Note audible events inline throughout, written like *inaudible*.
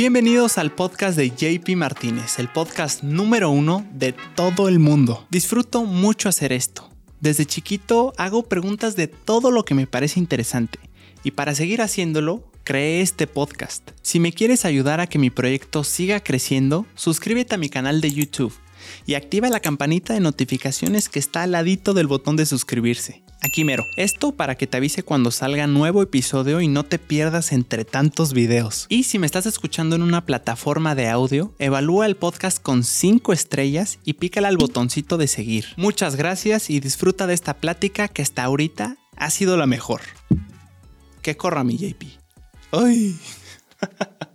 Bienvenidos al podcast de JP Martínez, el podcast número uno de todo el mundo. Disfruto mucho hacer esto. Desde chiquito hago preguntas de todo lo que me parece interesante y para seguir haciéndolo, creé este podcast. Si me quieres ayudar a que mi proyecto siga creciendo, suscríbete a mi canal de YouTube y activa la campanita de notificaciones que está al ladito del botón de suscribirse. Aquí mero. Esto para que te avise cuando salga nuevo episodio y no te pierdas entre tantos videos. Y si me estás escuchando en una plataforma de audio, evalúa el podcast con 5 estrellas y pícala al botoncito de seguir. Muchas gracias y disfruta de esta plática que hasta ahorita ha sido la mejor. Que corra mi JP. ¡Ay! *laughs*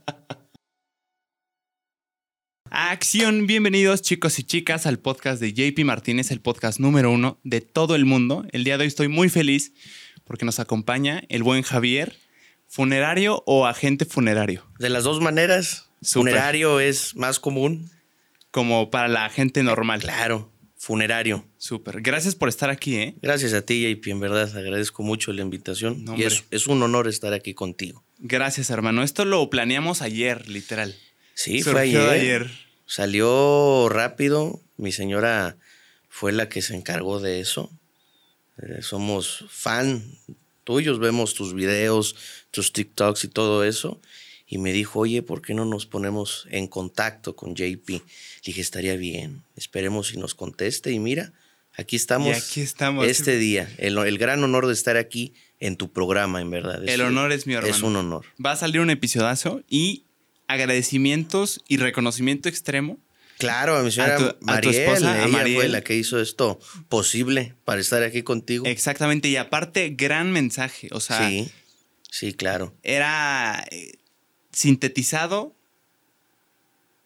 Acción, bienvenidos chicos y chicas al podcast de JP Martínez, el podcast número uno de todo el mundo. El día de hoy estoy muy feliz porque nos acompaña el buen Javier, funerario o agente funerario. De las dos maneras, funerario es más común. Como para la gente normal. Claro, funerario. Súper. Gracias por estar aquí, ¿eh? Gracias a ti, JP, en verdad agradezco mucho la invitación. No, y es un honor estar aquí contigo. Gracias, hermano. Esto lo planeamos ayer, literal. Sí, fue ayer. Salió rápido. Mi señora fue la que se encargó de eso. Eh, somos fan tuyos, vemos tus videos, tus TikToks y todo eso. Y me dijo, oye, ¿por qué no nos ponemos en contacto con JP? Le dije, estaría bien. Esperemos si nos conteste. Y mira, aquí estamos. Y aquí estamos. Este día. El, el gran honor de estar aquí en tu programa, en verdad. El honor es mío, hermano. Es un honor. Va a salir un episodazo y agradecimientos y reconocimiento extremo Claro, a mi señora A tu- a tu Mariel, esposa, a ella Mariel. fue la que hizo esto posible para estar aquí contigo. Exactamente, y aparte, gran mensaje. O sea, sí, sí, claro. era eh, sintetizado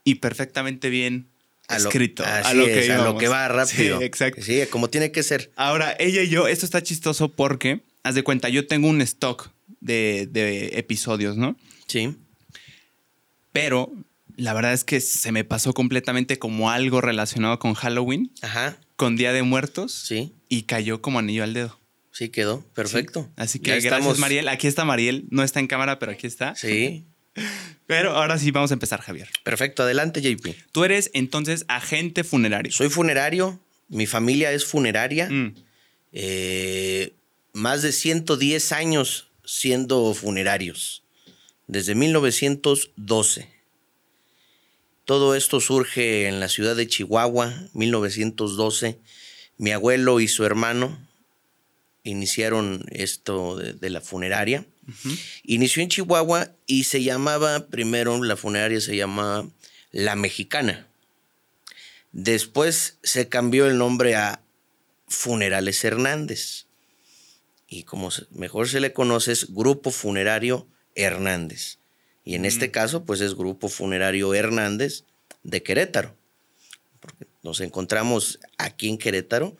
y perfectamente bien A lo- escrito. así a lo es, que a lo que va rápido. Sí, exacto. Sí, como tiene que ser. Ahora, ella y yo, esto está chistoso porque, haz de cuenta, yo tengo un stock de, de episodios, ¿no? Sí. Pero la verdad es que se me pasó completamente como algo relacionado con Halloween, Ajá. con Día de Muertos, Sí. y cayó como anillo al dedo. Sí quedó. Perfecto. Así que Ya gracias, estamos- Mariel. Aquí está Mariel. No está en cámara, pero aquí está. Sí. *laughs* Pero ahora sí vamos a empezar, Javier. Perfecto. Adelante, JP. Tú eres entonces agente funerario. Soy funerario. Mi familia es funeraria. Mm, Eh, más de 110 años siendo funerarios, desde 1912. Todo esto surge en la ciudad de Chihuahua, 1912. Mi abuelo y su hermano iniciaron esto de, de la funeraria. Inició en Chihuahua y se llamaba, primero la funeraria se llamaba La Mexicana. Después se cambió el nombre a Funerales Hernández. Y como mejor se le conoce es Grupo Funerario Hernández. Y en este caso, pues es Grupo Funerario Hernández de Querétaro. Porque nos encontramos aquí en Querétaro,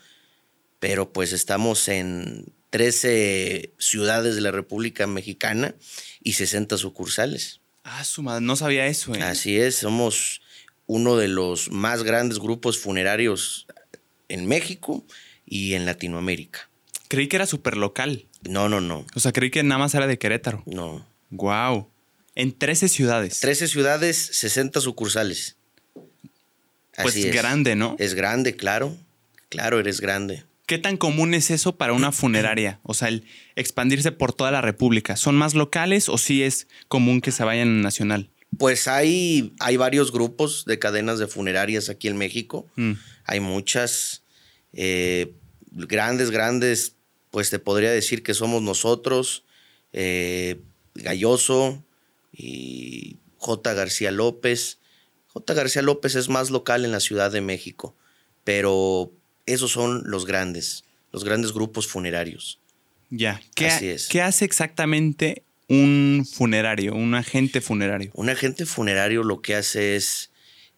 pero pues estamos en 13 ciudades de la República Mexicana y 60 sucursales. Ah, su madre, no sabía eso, ¿eh? Así es, somos uno de los más grandes grupos funerarios en México y en Latinoamérica. Creí que era súper local. No, no, no, O sea, creí que nada más era de Querétaro. no. Wow. En 13 ciudades. 13 ciudades, 60 sucursales. Pues Así es. grande, ¿no? Es grande, claro. Claro, eres grande. ¿Qué tan común es eso para una funeraria? O sea, el expandirse por toda la República. ¿Son más locales o sí es común que se vayan en nacional? Pues hay, hay varios grupos de cadenas de funerarias aquí en México. Mm. Hay muchas eh, grandes, grandes, pues te podría decir que somos nosotros, eh, Galloso y J. García López. J. García López es más local en la Ciudad de México, pero esos son los grandes, los grandes grupos funerarios. Ya. ¿Qué, Así es. ¿Qué hace exactamente un funerario, un agente funerario? Un agente funerario lo que hace es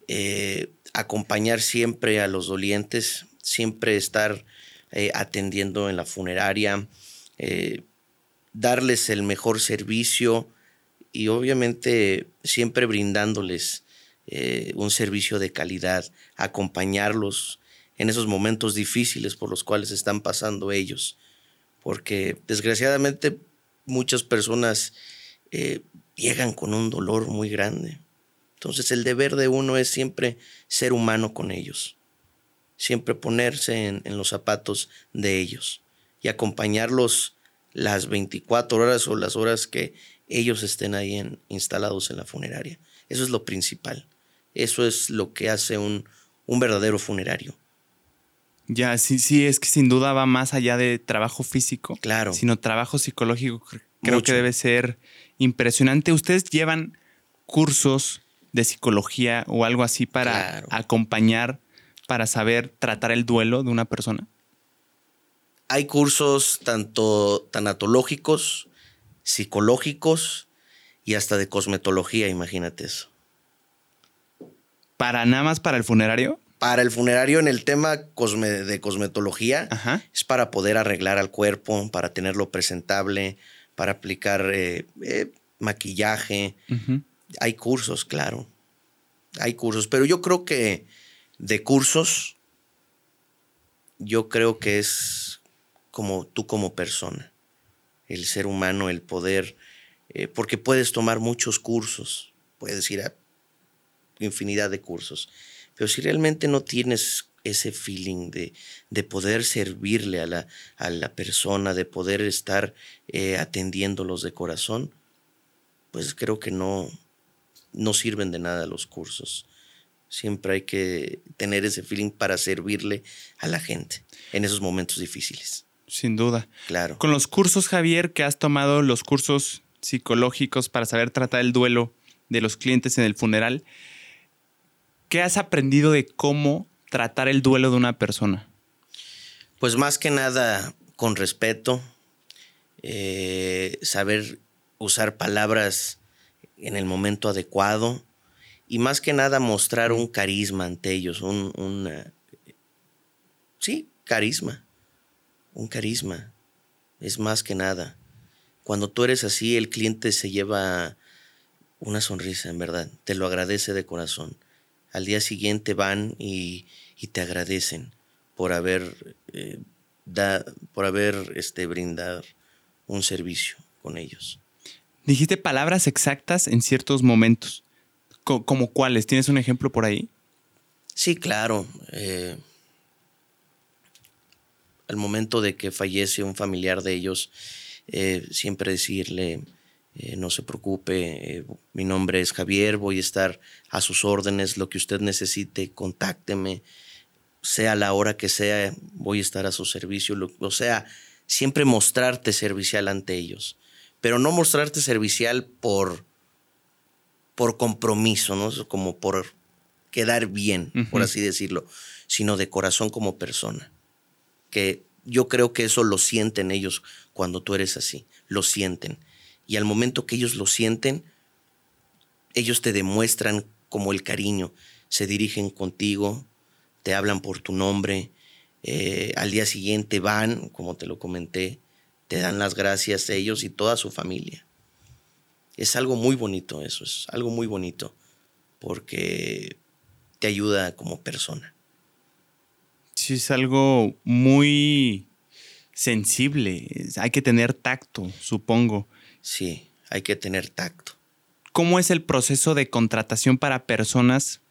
eh, acompañar siempre a los dolientes, siempre estar eh, atendiendo en la funeraria, eh, darles el mejor servicio y obviamente siempre brindándoles eh, un servicio de calidad, acompañarlos en esos momentos difíciles por los cuales están pasando ellos. Porque desgraciadamente muchas personas eh, llegan con un dolor muy grande, Entonces el deber de uno es siempre ser humano con ellos, siempre ponerse en, en los zapatos de ellos y acompañarlos las 24 horas o las horas que ellos estén ahí en, instalados en la funeraria. Eso es lo principal. Eso es lo que hace un, un verdadero funerario. Ya, sí, sí, es que sin duda va más allá de trabajo físico. Claro. Sino trabajo psicológico. Creo Mucho. que debe ser impresionante. ¿Ustedes llevan cursos de psicología o algo así para Claro. acompañar, para saber tratar el duelo de una persona? Hay cursos tanto tanatológicos, psicológicos y hasta de cosmetología, imagínate eso. ¿Para nada más para el funerario? Para el funerario en el tema cosme- de cosmetología Ajá. es para poder arreglar al cuerpo, para tenerlo presentable, para aplicar eh, eh, maquillaje. Hay cursos, claro. Hay cursos, pero yo creo que de cursos, yo creo que es como tú como persona, el ser humano, el poder, eh, porque puedes tomar muchos cursos, puedes ir a infinidad de cursos, pero si realmente no tienes ese feeling de, de poder servirle a la, a la persona, de poder estar eh, atendiéndolos de corazón, pues creo que no, no sirven de nada los cursos. Siempre hay que tener ese feeling para servirle a la gente en esos momentos difíciles. Sin duda. Claro. Con los cursos, Javier, que has tomado, los cursos psicológicos para saber tratar el duelo de los clientes en el funeral, ¿qué has aprendido de cómo tratar el duelo de una persona? Pues más que nada con respeto, eh, saber usar palabras en el momento adecuado y más que nada mostrar un carisma ante ellos, un, un, sí, carisma, un carisma, es más que nada. Cuando tú eres así, el cliente se lleva una sonrisa, en verdad, te lo agradece de corazón. Al día siguiente van y, y te agradecen por haber, eh, da- por haber este, brindado un servicio con ellos. Dijiste palabras exactas en ciertos momentos. Co- ¿Como cuáles? ¿Tienes un ejemplo por ahí? Sí, claro. eh, al momento de que fallece un familiar de ellos, eh, siempre decirle, eh, no se preocupe, eh, mi nombre es Javier, voy a estar a sus órdenes, lo que usted necesite, contácteme, sea la hora que sea, voy a estar a su servicio, lo- o sea, siempre mostrarte servicial ante ellos, pero no mostrarte servicial por, por compromiso, ¿no? Como por quedar bien, por así decirlo, sino de corazón como persona. Que yo creo que eso lo sienten ellos cuando tú eres así, lo sienten. Y al momento que ellos lo sienten, ellos te demuestran como el cariño, se dirigen contigo, te hablan por tu nombre, eh, al día siguiente van, como te lo comenté, te dan las gracias ellos y toda su familia. Es algo muy bonito eso, es algo muy bonito, porque te ayuda como persona. Sí, es algo muy sensible. Hay que tener tacto, supongo. Sí, hay que tener tacto. ¿Cómo es el proceso de contratación para personas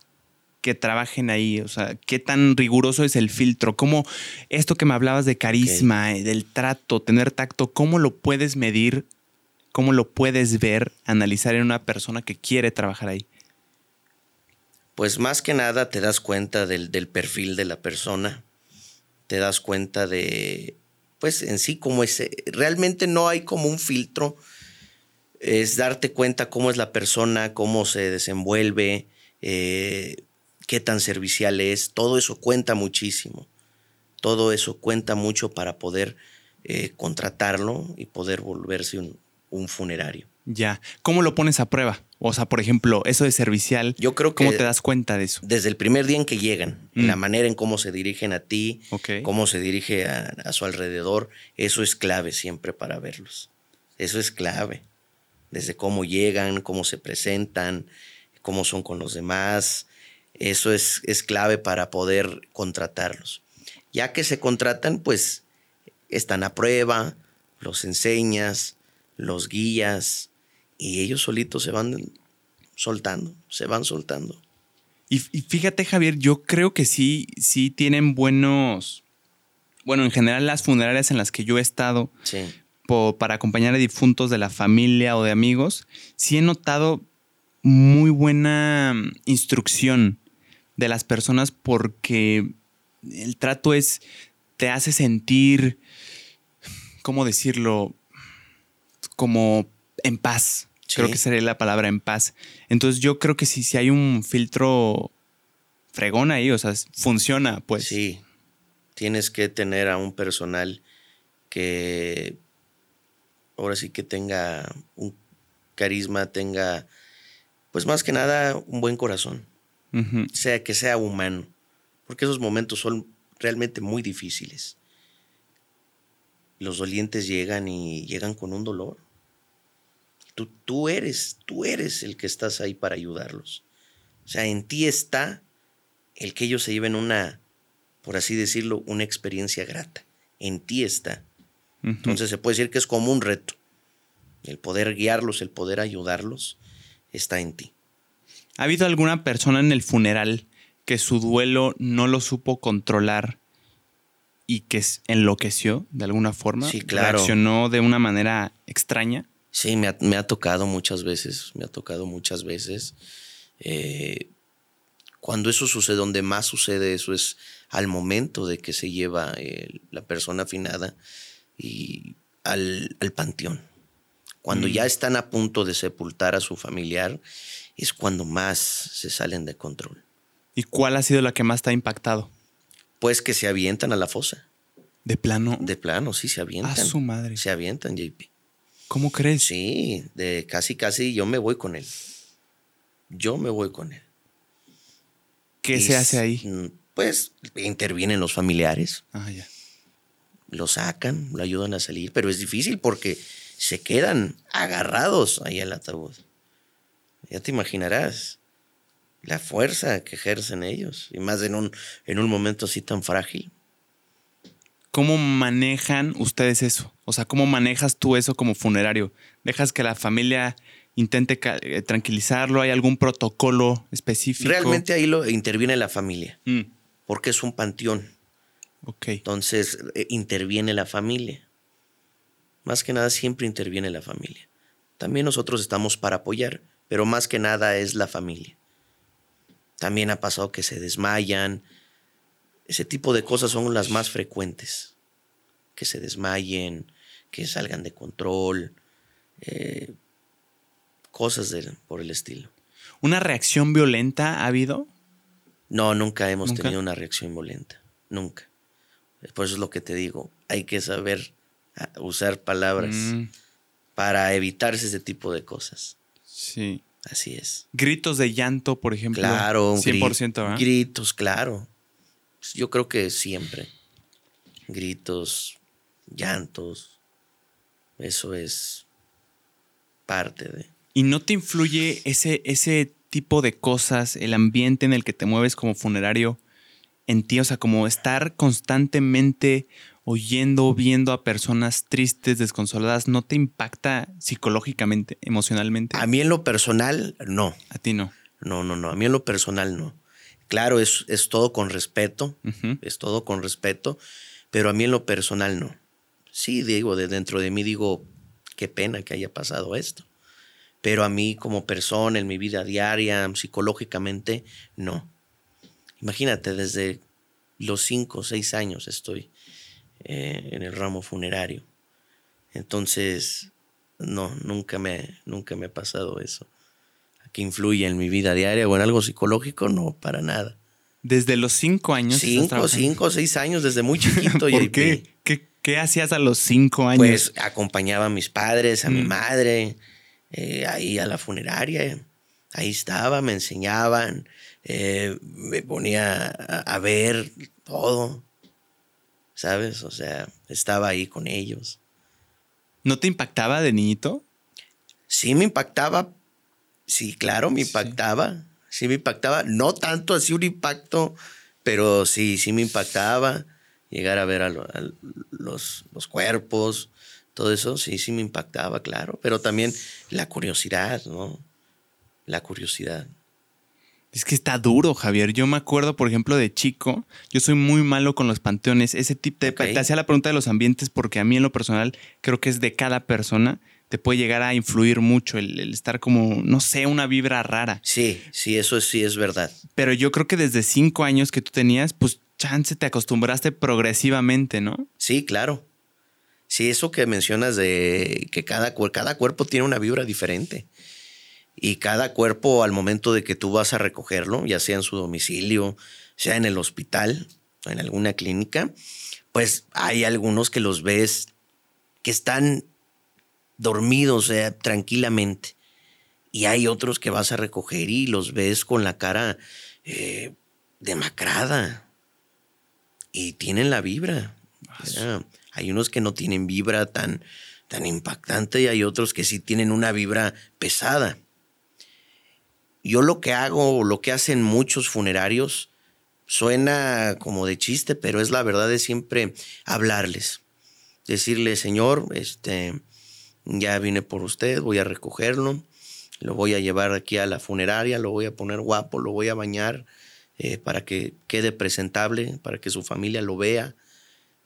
que trabajen ahí? O sea, ¿qué tan riguroso es el filtro? ¿Cómo esto que me hablabas de carisma, eh, del trato, tener tacto, cómo lo puedes medir? ¿Cómo lo puedes ver, analizar en una persona que quiere trabajar ahí? Pues más que nada te das cuenta del, del perfil de la persona, te das cuenta de, pues en sí, cómo es. eh, Realmente no hay como un filtro, es darte cuenta cómo es la persona, cómo se desenvuelve, eh, qué tan servicial es, todo eso cuenta muchísimo. Todo eso cuenta mucho para poder eh, contratarlo y poder volverse un, un funerario. Ya. ¿Cómo lo pones a prueba? O sea, por ejemplo, eso de servicial, Yo creo que ¿cómo te das cuenta de eso? desde el primer día en que llegan, en Mm. la manera en cómo se dirigen a ti, cómo se dirige a, a su alrededor, eso es clave siempre para verlos. Eso es clave. Desde cómo llegan, cómo se presentan, cómo son con los demás. Eso es, es clave para poder contratarlos. Ya que se contratan, pues están a prueba, los enseñas, los guías y ellos solitos se van, soltando, se van soltando. Y, fíjate, Javier, yo creo que sí, sí tienen buenos. Bueno, en general, las funerarias en las que yo he estado para acompañar a difuntos de la familia o de amigos, sí he notado muy buena mm, instrucción de las personas porque el trato es, te hace sentir, ¿cómo decirlo? Como en paz. Creo que sería la palabra en paz. Entonces yo creo que si, si hay un filtro fregón ahí, o sea, funciona, pues. Sí, tienes que tener a un personal que ahora sí que tenga un carisma, tenga, pues más que nada, un buen corazón. Sea que sea humano. Porque esos momentos son realmente muy difíciles. Los dolientes llegan y llegan con un dolor Tú, eres, tú eres el que estás ahí para ayudarlos. O sea, en ti está el que ellos se lleven una, por así decirlo, una experiencia grata. En ti está. Entonces se puede decir que es como un reto. El poder guiarlos, el poder ayudarlos, está en ti. ¿Ha habido alguna persona en el funeral que su duelo no lo supo controlar y que enloqueció de alguna forma? Sí, claro. ¿Reaccionó de una manera extraña? Sí, me ha, tocado muchas veces, me ha tocado muchas veces. Eh, cuando eso sucede, donde más sucede eso es al momento de que se lleva eh, la persona afinada y al, panteón. Cuando ya mm. están a punto de sepultar a su familiar, es cuando más se salen de control. ¿Y cuál ha sido la que más te ha impactado? Pues que se avientan a la fosa. ¿De plano? De plano, sí, se avientan. A su madre. Se avientan, JP. ¿Cómo crees? Sí, de casi, casi yo me voy con él. Yo me voy con él. ¿Qué se hace ahí? Pues intervienen los familiares. Ah, ya. Lo sacan, lo ayudan a salir, pero es difícil porque se quedan agarrados ahí al ataúd. Ya te imaginarás la fuerza que ejercen ellos, y más en un, en un momento así tan frágil. ¿Cómo manejan ustedes eso? O sea, ¿cómo manejas tú eso como funerario? ¿Dejas que la familia intente eh, tranquilizarlo? ¿Hay algún protocolo específico? Realmente ahí lo interviene la familia, mm. porque es un panteón. Ok. Entonces eh, interviene la familia. Más que nada siempre interviene la familia. También nosotros estamos para apoyar, pero más que nada es la familia. También ha pasado que se desmayan, ese tipo de cosas son las más frecuentes. Que se desmayen, que salgan de control, eh, cosas por el estilo. ¿Una reacción violenta ha habido? No, nunca hemos tenido una reacción violenta. Nunca. Por eso es lo que te digo. Hay que saber ah, usar palabras mm. para evitarse ese tipo de cosas. Sí. Así es. Gritos de llanto, por ejemplo. Claro, 100%, Gritos, claro. Pues, yo creo que siempre. Gritos, llantos. Eso es parte de. ¿Y no te influye ese, ese tipo de cosas, el ambiente en el que te mueves como funerario en ti? O sea, como estar constantemente oyendo, viendo a personas tristes, desconsoladas, ¿no te impacta psicológicamente, emocionalmente? A mí en lo personal, no. A ti no. No, no, no. A mí en lo personal, no. Claro, es, es todo con respeto, es todo con respeto, pero a mí en lo personal no. Sí, digo, de dentro de mí digo, qué pena que haya pasado esto. Pero a mí como persona, en mi vida diaria, psicológicamente, no. Imagínate, desde los cinco o seis años estoy eh, en el ramo funerario. Entonces, no, nunca me, nunca me ha pasado eso que influye en mi vida diaria o en algo psicológico, no, para nada. ¿Desde los cinco años? Cinco, cinco, seis años, desde muy *laughs* chiquito. ¿Por qué? qué? hacías a los cinco años? Pues acompañaba a mis padres, a mi mm. madre, eh, ahí a la funeraria. Ahí estaba, me enseñaban, eh, me ponía a, ver todo, ¿sabes? O sea, estaba ahí con ellos. ¿No te impactaba de niñito? Sí me impactaba, Sí, claro, me impactaba. Sí. me impactaba. No tanto así un impacto, pero sí, sí me impactaba. Llegar a ver a, los, los, cuerpos, todo eso, sí, sí me impactaba, claro. Pero también la curiosidad, ¿no? la curiosidad. Es que está duro, Javier. Yo me acuerdo, por ejemplo, de chico, yo soy muy malo con los panteones. Ese tipo de... Te hacía la pregunta de los ambientes porque a mí en lo personal creo que es de cada persona. Te puede llegar a influir mucho el, estar como, no sé, una vibra rara. Sí, sí, eso sí es verdad. Pero yo creo que desde cinco años que tú tenías, pues chance te acostumbraste progresivamente, ¿no? Sí, claro. Sí, eso que mencionas de que cada, cada cuerpo tiene una vibra diferente y cada cuerpo al momento de que tú vas a recogerlo, ya sea en su domicilio, sea en el hospital o en alguna clínica, pues hay algunos que los ves que están dormidos sea, tranquilamente. Y hay otros que vas a recoger y los ves con la cara eh, demacrada. Y tienen la vibra. hay unos que no tienen vibra tan, tan impactante y hay otros que sí tienen una vibra pesada. Yo lo que hago, lo que hacen muchos funerarios, suena como de chiste, pero es la verdad de siempre hablarles. Decirle, Señor, este, ya vine por usted, voy a recogerlo, lo voy a llevar aquí a la funeraria, lo voy a poner guapo, lo voy a bañar eh, para que quede presentable, para que su familia lo vea.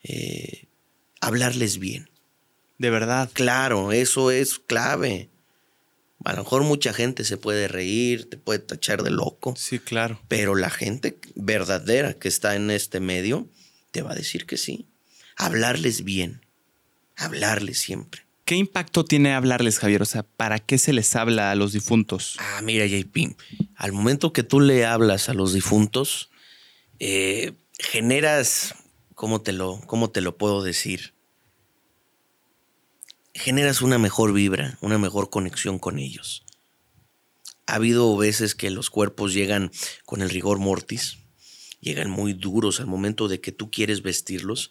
Eh, hablarles bien. De verdad. Claro, eso es clave. A lo mejor mucha gente se puede reír, te puede tachar de loco. Sí, claro. Pero la gente verdadera que está en este medio te va a decir que sí. Hablarles bien. Hablarles siempre. ¿Qué impacto tiene hablarles, Javier? O sea, ¿para qué se les habla a los difuntos? Ah, mira, JP. Al momento que tú le hablas a los difuntos, eh, generas, ¿cómo te, lo, ¿cómo te lo puedo decir? generas una mejor vibra, una mejor conexión con ellos. Ha habido veces que los cuerpos llegan con el rigor mortis, llegan muy duros al momento de que tú quieres vestirlos,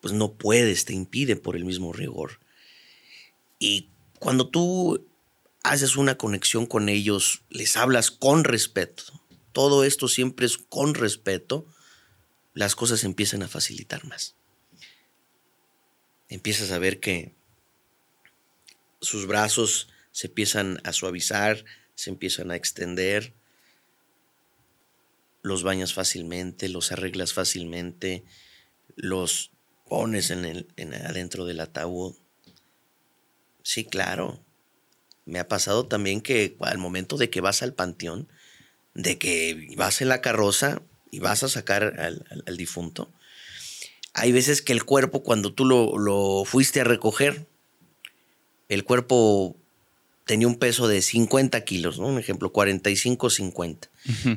pues no puedes, te impide por el mismo rigor. Y cuando tú haces una conexión con ellos, les hablas con respeto, todo esto siempre es con respeto, las cosas empiezan a facilitar más. Empiezas a ver que sus brazos se empiezan a suavizar, se empiezan a extender, los bañas fácilmente, los arreglas fácilmente, los pones en el, adentro del ataúd. Sí, claro. Me ha pasado también que al momento de que vas al panteón, de que vas en la carroza y vas a sacar al, difunto, hay veces que el cuerpo, cuando tú lo, lo fuiste a recoger, el cuerpo tenía un peso de 50 kilos, ¿no? Un ejemplo, 45, 50.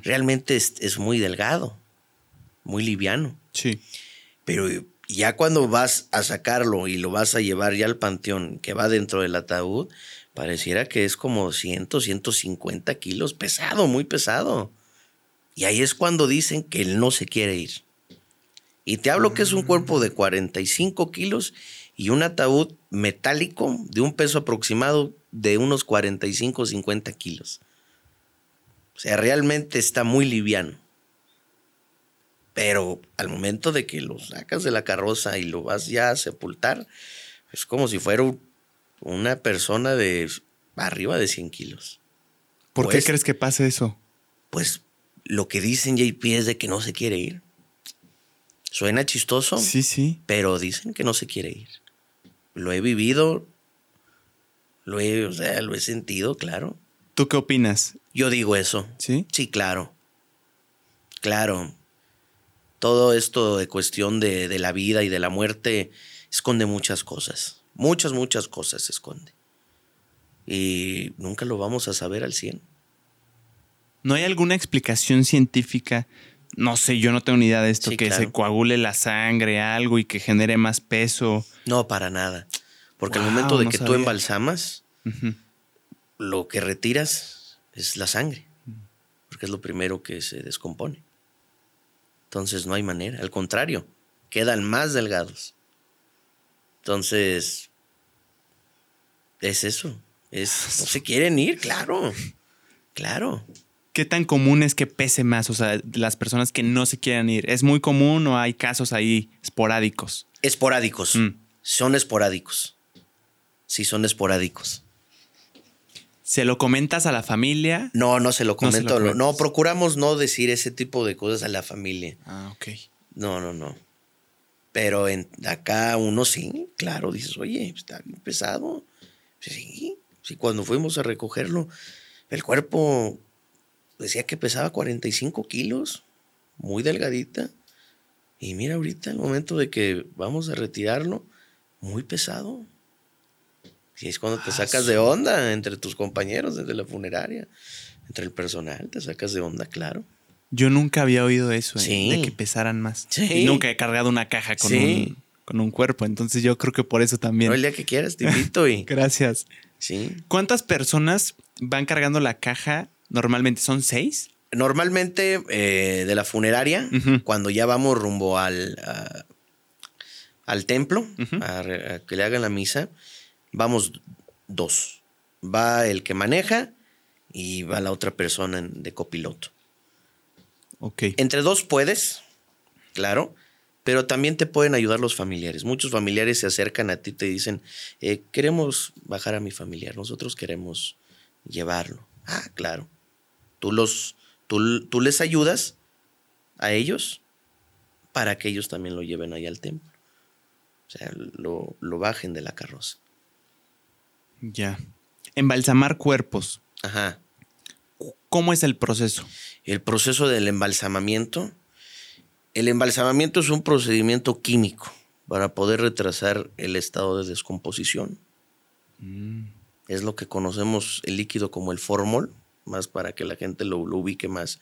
Realmente es, muy delgado, muy liviano. Sí. Pero ya cuando vas a sacarlo y lo vas a llevar ya al panteón que va dentro del ataúd, pareciera que es como 100, 150 kilos, pesado, muy pesado. Y ahí es cuando dicen que él no se quiere ir. Y te hablo que es un cuerpo de 45 kilos y un ataúd metálico de un peso aproximado de unos 45 o 50 kilos. O sea, realmente está muy liviano. Pero al momento de que lo sacas de la carroza y lo vas ya a sepultar, es como si fuera una persona de arriba de 100 kilos. ¿Por qué pues crees que pasa eso? Pues lo que dicen JP es de que no se quiere ir. Suena chistoso. Sí, sí. Pero dicen que no se quiere ir lo he vivido, lo he, o sea, lo he sentido, claro. ¿Tú qué opinas? Yo digo eso. ¿Sí? Sí, claro. Claro. Todo esto de cuestión de, de la vida y de la muerte esconde muchas cosas. Muchas, muchas cosas se esconde. Y nunca lo vamos a saber al 100. ¿No hay alguna explicación científica no sé, yo no tengo ni idea de esto, que se coagule la sangre, algo y que genere más peso. No, para nada. Porque al momento de que tú embalsamas, lo que retiras es la sangre, porque es lo primero que se descompone. Entonces no hay manera, al contrario, quedan más delgados. Entonces, es eso, es, no se quieren ir, claro, claro. ¿Qué tan común es que pese más? O sea, las personas que no se quieran ir. ¿Es muy común o hay casos ahí esporádicos? Esporádicos. Mm. Son esporádicos. Sí, son esporádicos. ¿Se lo comentas a la familia? No, no se lo No se lo comento. No, procuramos no decir ese tipo de cosas a la familia. Ah, ok. No, no, no. Pero en, acá uno sí, claro, dices, oye, está bien pesado. Sí, sí, cuando fuimos a recogerlo, el cuerpo decía que pesaba 45 kilos, muy delgadita. Y mira ahorita, el momento de que vamos a retirarlo, muy pesado. Y es cuando te Ah, sacas de onda entre tus compañeros desde la funeraria, entre el personal, te sacas de onda, claro. Yo nunca había oído eso, ¿eh? Sí. de que pesaran más. Sí. Y nunca he cargado una caja con, un, con un cuerpo. Entonces yo creo que por eso también. No, el día que quieras te invito y... *laughs* Gracias. Sí. ¿Cuántas personas van cargando la caja? Normalmente son seis. Normalmente eh, de la funeraria, cuando ya vamos rumbo al, a- al templo, a que le hagan la misa, vamos dos. Va el que maneja y va la otra persona de copiloto. Ok. Entre dos puedes, claro, pero también te pueden ayudar los familiares. Muchos familiares se acercan a ti y te dicen, eh, queremos bajar a mi familiar, nosotros queremos llevarlo. Ah, claro. Tú, los, tú, tú les ayudas a ellos para que ellos también lo lleven ahí al templo. O sea, lo, lo bajen de la carroza. Ya. Embalsamar cuerpos. Ajá. ¿Cómo es el proceso? El proceso del embalsamamiento. El embalsamamiento es un procedimiento químico para poder retrasar el estado de descomposición. Mm, Es lo que conocemos el líquido como el formol, más para que la gente lo, lo ubique más.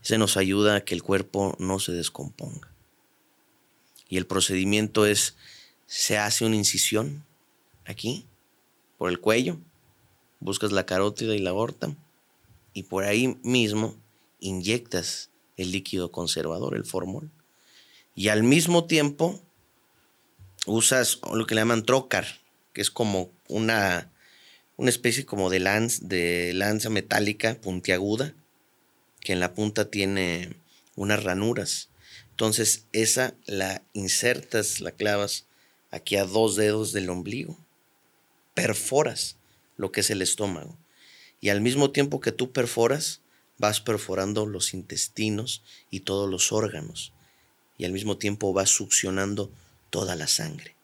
Se nos ayuda a que el cuerpo no se descomponga. Y el procedimiento es, se hace una incisión aquí, por el cuello, buscas la carótida y la aorta, y por ahí mismo inyectas el líquido conservador, el formol. Y al mismo tiempo usas lo que le llaman trocar, que es como una, una especie como de, lanz- de lanza metálica puntiaguda, que en la punta tiene unas ranuras. Entonces esa la insertas, la clavas aquí a dos dedos del ombligo, perforas lo que es el estómago. Y al mismo tiempo que tú perforas, vas perforando los intestinos y todos los órganos. Y al mismo tiempo vas succionando toda la sangre.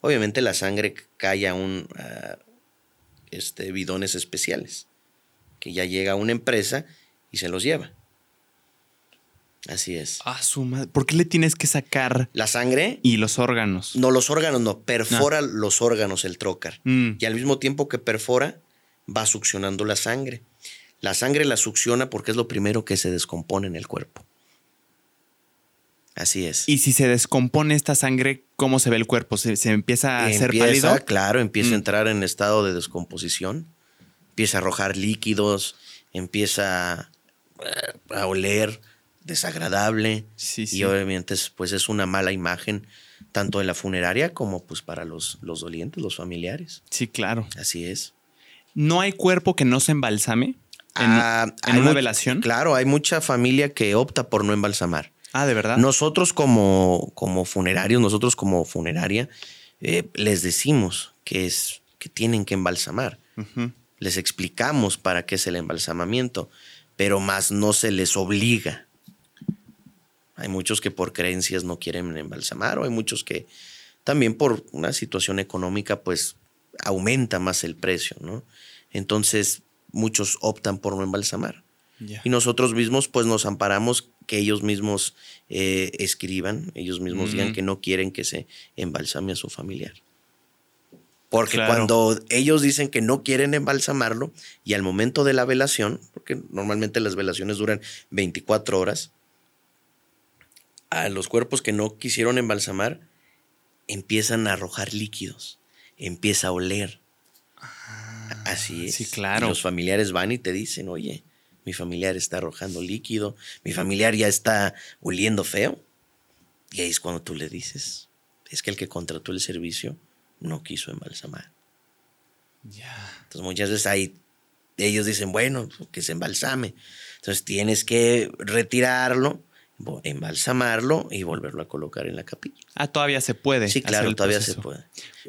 Obviamente la sangre cae a un este, bidones especiales, que ya llega a una empresa y se los lleva. Así es. Ah, su madre. ¿Por qué le tienes que sacar La sangre, y los órganos? no los órganos, no, perfora los órganos el trócar. Mm, Y al mismo tiempo que perfora, va succionando la sangre. La sangre la succiona porque es lo primero que se descompone en el cuerpo. Así es. Y si se descompone esta sangre, ¿cómo se ve el cuerpo? ¿Se, se empieza a hacer pálido? claro, empieza Mm. a entrar en estado de descomposición, empieza a arrojar líquidos, empieza eh, a oler desagradable Sí, y obviamente es, pues es una mala imagen tanto en la funeraria como pues para los, los dolientes, los familiares. Sí, claro. Así es. ¿No hay cuerpo que no se embalsame en, Ah, en una velación? Claro, hay mucha familia que opta por no embalsamar. Ah, ¿de verdad? Nosotros como, como funerarios, nosotros como funeraria, eh, les decimos que, es, que tienen que embalsamar. Les explicamos para qué es el embalsamamiento, pero más no se les obliga. Hay muchos que por creencias no quieren embalsamar o hay muchos que también por una situación económica pues aumenta más el precio, ¿no? Entonces muchos optan por no embalsamar. Y nosotros mismos, pues nos amparamos que ellos mismos eh, escriban, ellos mismos digan que no quieren que se embalsame a su familiar. Porque Claro. cuando ellos dicen que no quieren embalsamarlo y al momento de la velación, porque normalmente las velaciones duran 24 horas, a los cuerpos que no quisieron embalsamar empiezan a arrojar líquidos, empieza a oler. Así es. Ah, sí, claro. Y los familiares van y te dicen, oye, mi familiar está arrojando líquido, mi familiar ya está oliendo feo. Y ahí es cuando tú le dices, es que el que contrató el servicio no quiso embalsamar. Ya. Entonces muchas veces ahí ellos dicen, bueno, que se embalsame. Entonces tienes que retirarlo, embalsamarlo y volverlo a colocar en la capilla. Ah, todavía se puede. Sí, claro, todavía proceso. se puede.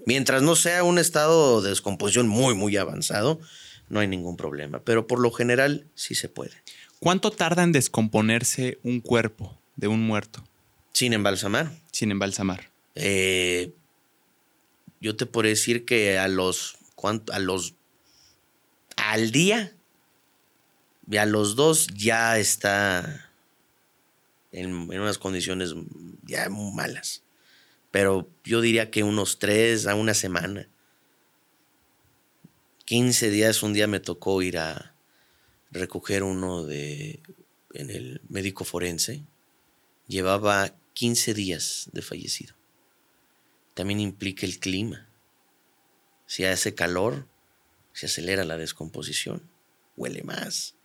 Mientras no sea un estado de descomposición muy, muy avanzado, no hay ningún problema. Pero por lo general sí se puede. ¿Cuánto tarda en descomponerse un cuerpo de un muerto Sin embalsamar. sin embalsamar? Eh, yo te puedo decir que a los, ¿cuánto? A los, al día, y a los dos ya está en, unas condiciones ya muy malas. Pero yo diría que unos tres a una semana. 15 días, un día me tocó ir a recoger uno de en el médico forense. Llevaba 15 días de fallecido. También implica el clima. Si hace calor, se acelera la descomposición, huele más.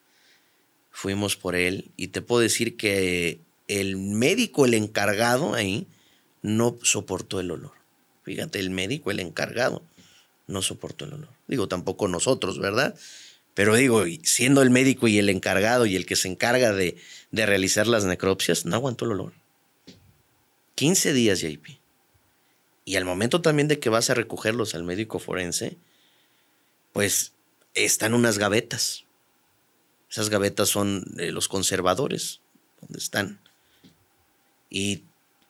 Fuimos por él y te puedo decir que el médico, el encargado ahí, no soportó el olor. Fíjate, el médico, el encargado, no soportó el olor. Digo, tampoco nosotros, ¿verdad? Pero digo, siendo el médico y el encargado y el que se encarga de, de realizar las necropsias, no aguantó el olor. 15 días, JP. Y al momento también de que vas a recogerlos al médico forense, pues están unas gavetas. Esas gavetas son los conservadores, donde están. Y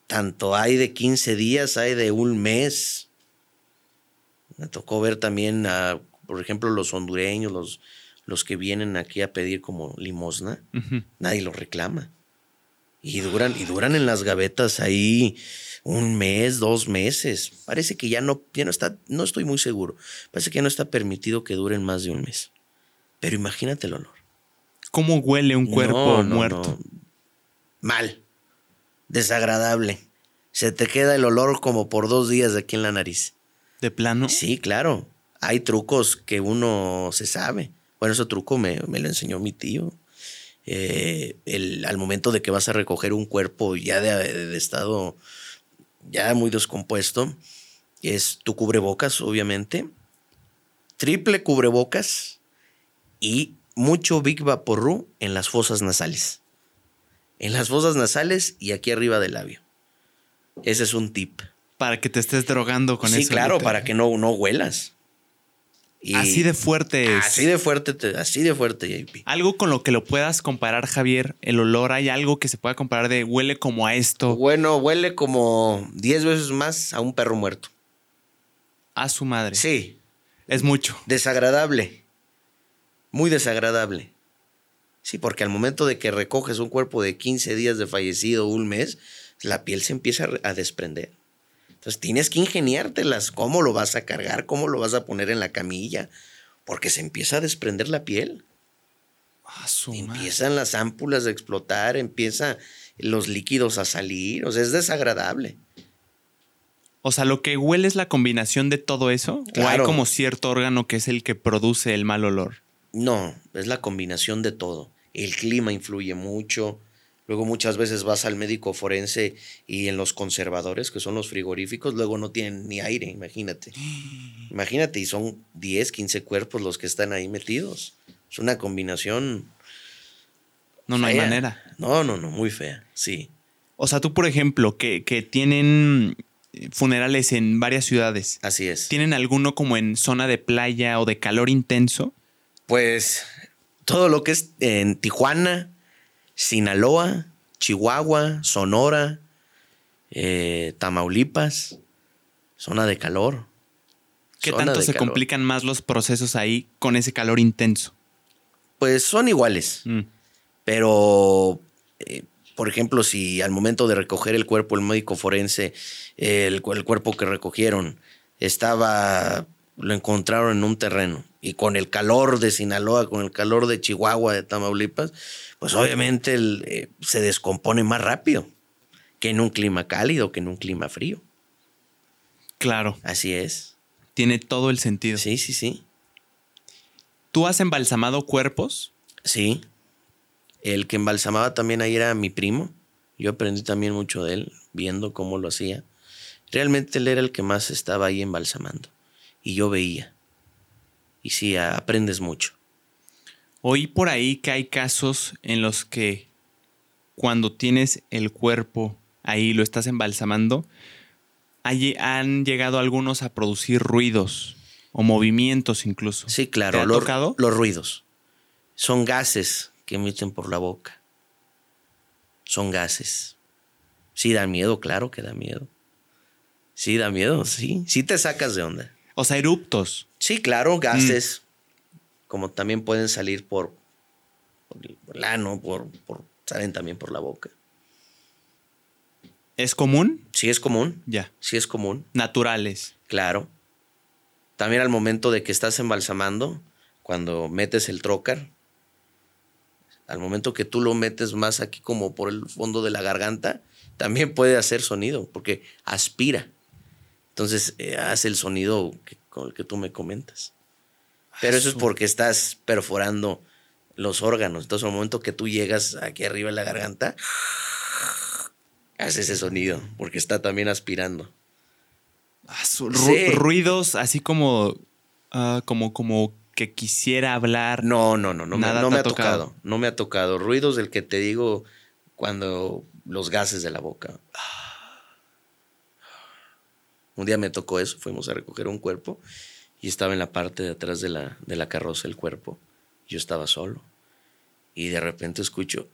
tanto hay de 15 días, hay de un mes. Me tocó ver también, a, por ejemplo, los hondureños, los, los que vienen aquí a pedir como limosna. Nadie los reclama. Y duran, y duran en las gavetas ahí un mes, dos meses. Parece que ya no, ya no está, no estoy muy seguro. Parece que ya no está permitido que duren más de un mes. Pero imagínate el olor. ¿Cómo huele un cuerpo No, no, muerto? no. Mal. Desagradable. Se te queda el olor como por dos días de aquí en la nariz. ¿De plano? Sí, claro. Hay trucos que uno se sabe. Bueno, ese truco me, me lo enseñó mi tío. Eh, el- al momento de que vas a recoger un cuerpo ya de, de estado ya muy descompuesto, es tu cubrebocas, obviamente, triple cubrebocas y mucho Big Vaporru en las fosas nasales. En las fosas nasales y aquí arriba del labio. Ese es un tip. Para que te estés drogando con sí, eso. claro, literal. para que no, no huelas. Y- Así de fuerte es. Así de fuerte, te- así de fuerte, JP. Algo con lo que lo puedas comparar, Javier, el olor, ¿hay algo que se pueda comparar de huele como a esto, Bueno, huele como 10 veces más a un perro muerto. a su madre? Sí, Es mucho. desagradable. Muy desagradable. Sí, porque al momento de que recoges un cuerpo de 15 días de fallecido, un mes, la piel se empieza a re- a desprender. Entonces tienes que ingeniártelas. ¿Cómo lo vas a cargar? ¿Cómo lo vas a poner en la camilla? Porque se empieza a desprender la piel. A su madre. Empiezan las ámpulas a explotar, empiezan los líquidos a salir. O sea, es desagradable. O sea, lo que huele es la combinación de todo eso. O hay Claro. como cierto órgano que es el que produce el mal olor. No, es la combinación de todo. El clima influye mucho. Luego muchas veces vas al médico forense y en los conservadores, que son los frigoríficos, luego no tienen ni aire, imagínate. *gasps* Imagínate, y son 10, 15 cuerpos los que están ahí metidos. Es una combinación. No, no hay manera. No, no, no, muy fea, sí. O sea, tú, por ejemplo, que, que tienen funerales en varias ciudades, Así es. ¿tienen alguno como en zona de playa o de calor intenso? Pues todo lo que es en Tijuana, Sinaloa, Chihuahua, Sonora, eh, Tamaulipas, zona de calor. ¿Qué tanto se calor. complican más los procesos ahí con ese calor intenso? Pues son iguales, Mm. pero eh, por ejemplo, si al momento de recoger el cuerpo, el médico forense, el cuerpo que recogieron estaba, lo encontraron en un terreno y con el calor de Sinaloa, con el calor de Chihuahua, de Tamaulipas, pues obviamente el, eh, se descompone más rápido que en un clima cálido, que en un clima frío. Claro, Así es. tiene todo el sentido. Sí, sí, sí. ¿Tú has embalsamado cuerpos? Sí. El que embalsamaba también ahí era mi primo. Yo aprendí también mucho de él, viendo cómo lo hacía. Realmente él era el que más estaba ahí embalsamando. Y yo veía. Y sí, aprendes mucho. Oí por ahí que hay casos en los que cuando tienes el cuerpo ahí, lo estás embalsamando, hay- han llegado algunos a producir ruidos o movimientos incluso. Sí, claro. ¿Te ha los, tocado? los ruidos. Son gases que emiten por la boca. Son gases. Sí, da miedo, claro que da miedo. Sí, da miedo, sí. Sí te sacas de onda. O sea, eruptos. Sí, claro, gases. Como también pueden salir por, por el ano, por, por, salen también por la boca. ¿Es común? Sí es común, Ya. sí es común, Naturales. claro. También al momento de que estás embalsamando, cuando metes el trócar, al momento que tú lo metes más aquí como por el fondo de la garganta, también puede hacer sonido, porque aspira. Entonces eh, hace el sonido que- con el que tú me comentas. Pero eso es porque estás perforando los órganos. Entonces, al momento que tú llegas aquí arriba en la garganta, hace ese sonido, porque está también aspirando. Ah, su- ru- Sí. Ruidos así como, ah, como, como que quisiera hablar. No, no, no, no, me, Nada no te me ha tocado. No me ha tocado. Ruidos del que te digo cuando los gases de la boca. Un día me tocó eso, fuimos a recoger un cuerpo y estaba en la parte de atrás de la, de la carroza el cuerpo. Yo estaba solo. Y de repente escucho.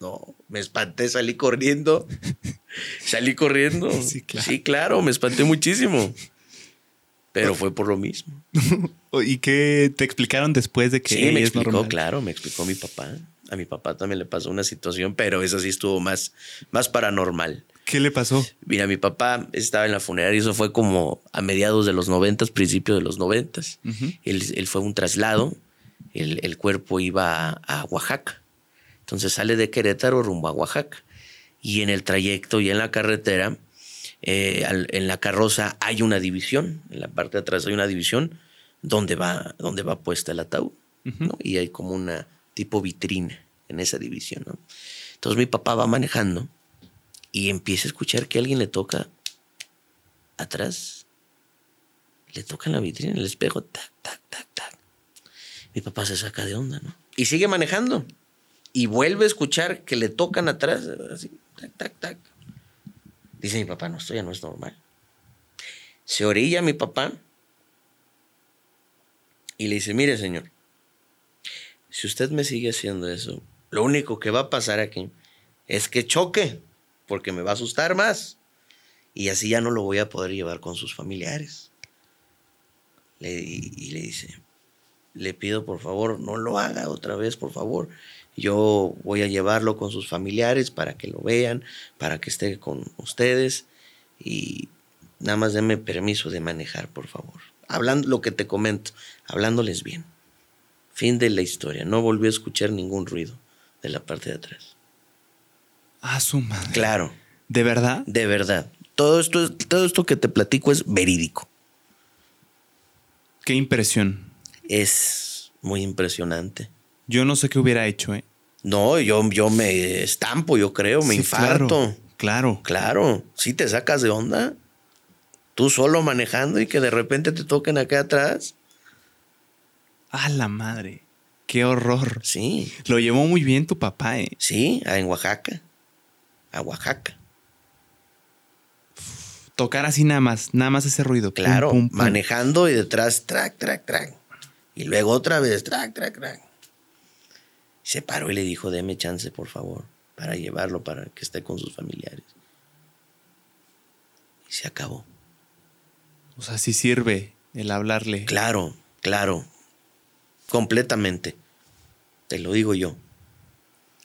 No, me espanté, salí corriendo. *laughs* salí corriendo. Sí, claro. Sí, claro, me espanté muchísimo. Pero fue por lo mismo. *laughs* ¿Y qué te explicaron después de que Sí, me explicó, normal? claro, me explicó mi papá. A mi papá también le pasó una situación, pero esa sí estuvo más, más paranormal. ¿Qué le pasó? Mira, mi papá estaba en la funeraria eso fue como a mediados de los noventas, principios de los noventas. Ujú. él, él fue un traslado, el, el cuerpo iba a, a Oaxaca. Entonces sale de Querétaro rumbo a Oaxaca. Y en el trayecto y en la carretera, eh, al- en la carroza hay una división, en la parte de atrás hay una división donde va, donde va puesta el ataúd. Y hay como una tipo vitrina en esa división. ¿no? Entonces mi papá va manejando y empieza a escuchar que alguien le toca atrás. Le toca en la vitrina, en el espejo, tac, tac, tac, tac. Mi papá se saca de onda, ¿no? Y sigue manejando. Y vuelve a escuchar que le tocan atrás, así, tac, tac, tac. Dice mi papá, no, esto ya no es normal. Se orilla mi papá y le dice, mire señor, si usted me sigue haciendo eso, lo único que va a pasar aquí es que choque, porque me va a asustar más. Y así ya no lo voy a poder llevar con sus familiares. Le, y, y le dice, le pido por favor, no lo haga otra vez, por favor. Yo voy a llevarlo con sus familiares para que lo vean, para que esté con ustedes. Y nada más denme permiso de manejar, por favor. Hablando lo que te comento, hablándoles bien. Fin de la historia. No volví a escuchar ningún ruido de la parte de atrás. Ah, su madre. Claro, ¿De verdad? de verdad. Todo esto, es- todo esto que te platico es verídico. Qué impresión. Es muy impresionante. Yo no sé qué hubiera hecho, ¿eh? No, yo, yo me estampo, yo creo, me Sí, infarto. Claro. claro. Claro, si te sacas de onda. Tú solo manejando y que de repente te toquen acá atrás. Ah, la madre. Qué horror. Sí, Lo llevó muy bien tu papá, ¿eh? sí, a- en Oaxaca. A Oaxaca. Tocar así nada más, nada más ese ruido. Pum, Claro, pum, pum. manejando y detrás, track, track, track. Y luego otra vez, track, track, track. Se paró y le dijo, deme chance, por favor, para llevarlo, para que esté con sus familiares. Y se acabó. O sea, sí sirve el hablarle. Claro, claro. Completamente. Te lo digo yo.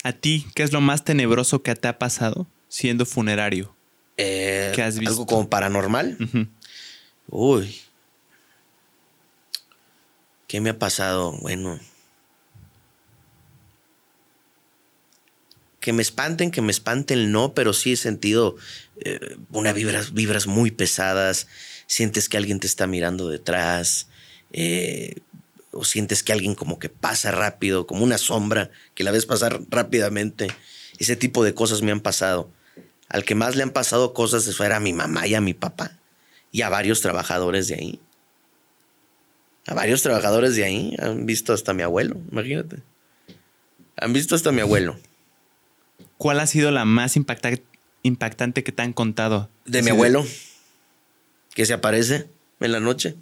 ¿A ti qué es lo más tenebroso que te ha pasado siendo funerario? Eh, ¿Qué has visto? Algo como paranormal. Uy. ¿Qué me ha pasado? Bueno. Que me espanten, que me espanten, no, pero sí he sentido eh, unas vibras, vibras muy pesadas. Sientes que alguien te está mirando detrás. eh, o sientes que alguien como que pasa rápido, como una sombra, que la ves pasar rápidamente. Ese tipo de cosas me han pasado. Al que más le han pasado cosas eso era a mi mamá y a mi papá. Y a varios trabajadores de ahí. A varios trabajadores de ahí han visto hasta mi abuelo, imagínate. Han visto hasta mi abuelo. ¿Cuál ha sido la más impacta- impactante que te han contado? De mi abuelo. que se aparece en la noche.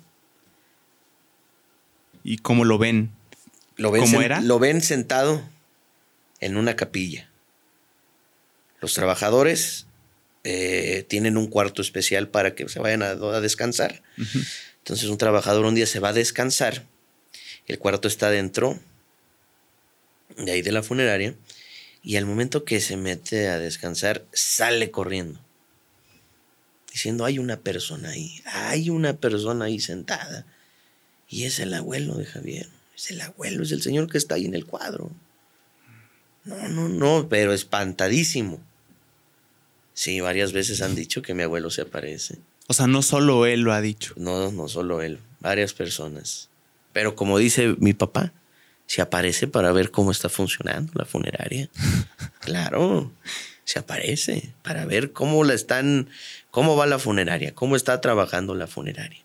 ¿Y cómo lo ven? Lo ven ¿Cómo era? Lo ven sentado en una capilla. Los trabajadores eh, tienen un cuarto especial para que se vayan a, a descansar. Entonces un trabajador un día se va a descansar. El cuarto está dentro de ahí de la funeraria. Y al momento que se mete a descansar, sale corriendo. Diciendo, hay una persona ahí, hay una persona ahí sentada. Y es el abuelo de Javier. Es el abuelo, es el señor que está ahí en el cuadro. No, no, no, pero espantadísimo. Sí, varias veces han dicho que mi abuelo se aparece. O sea, no solo él lo ha dicho. No, no solo él, varias personas. Pero como dice mi papá, se aparece para ver cómo está funcionando la funeraria. *laughs* claro, se aparece para ver cómo la están, cómo va la funeraria, cómo está trabajando la funeraria.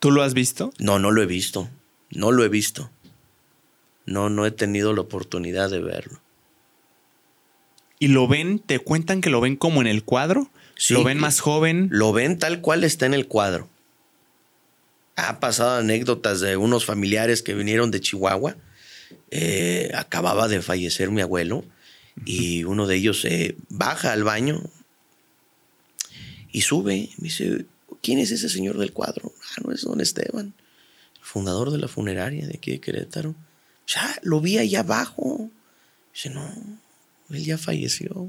¿Tú lo has visto? No, no lo he visto. No lo he visto. No, no he tenido la oportunidad de verlo. ¿Y lo ven? ¿Te cuentan que lo ven como en el cuadro? Sí. ¿Lo ven más joven? Lo ven tal cual está en el cuadro. Ha pasado anécdotas de unos familiares que vinieron de Chihuahua. Eh, acababa de fallecer mi abuelo y uno de ellos eh, baja al baño y sube. Me dice, ¿quién es ese señor del cuadro? Ah, no es don Esteban, el fundador de la funeraria de aquí de Querétaro. Ya, lo vi allá abajo. Dice, no, él ya falleció.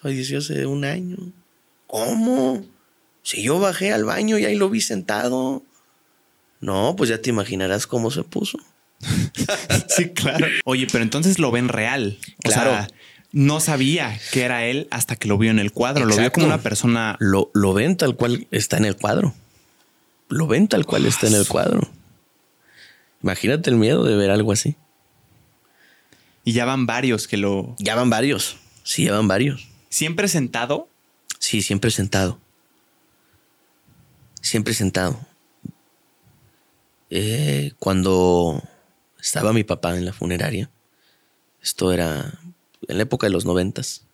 Falleció hace un año. ¿Cómo? Si yo bajé al baño y ahí lo vi sentado. No, pues ya te imaginarás cómo se puso. *laughs* Sí, claro. Oye, pero entonces lo ven real. O Claro. sea, no sabía que era él hasta que lo vio en el cuadro. Lo vio como una persona. Lo, lo ven tal cual está en el cuadro. Lo ven tal cual está en el cuadro. Imagínate el miedo de ver algo así. Y ya van varios que lo. Ya van varios. Sí, ya van varios. Siempre sentado. Sí, siempre sentado. Siempre sentado. Eh, cuando estaba mi papá en la funeraria, esto era en la época de los noventas,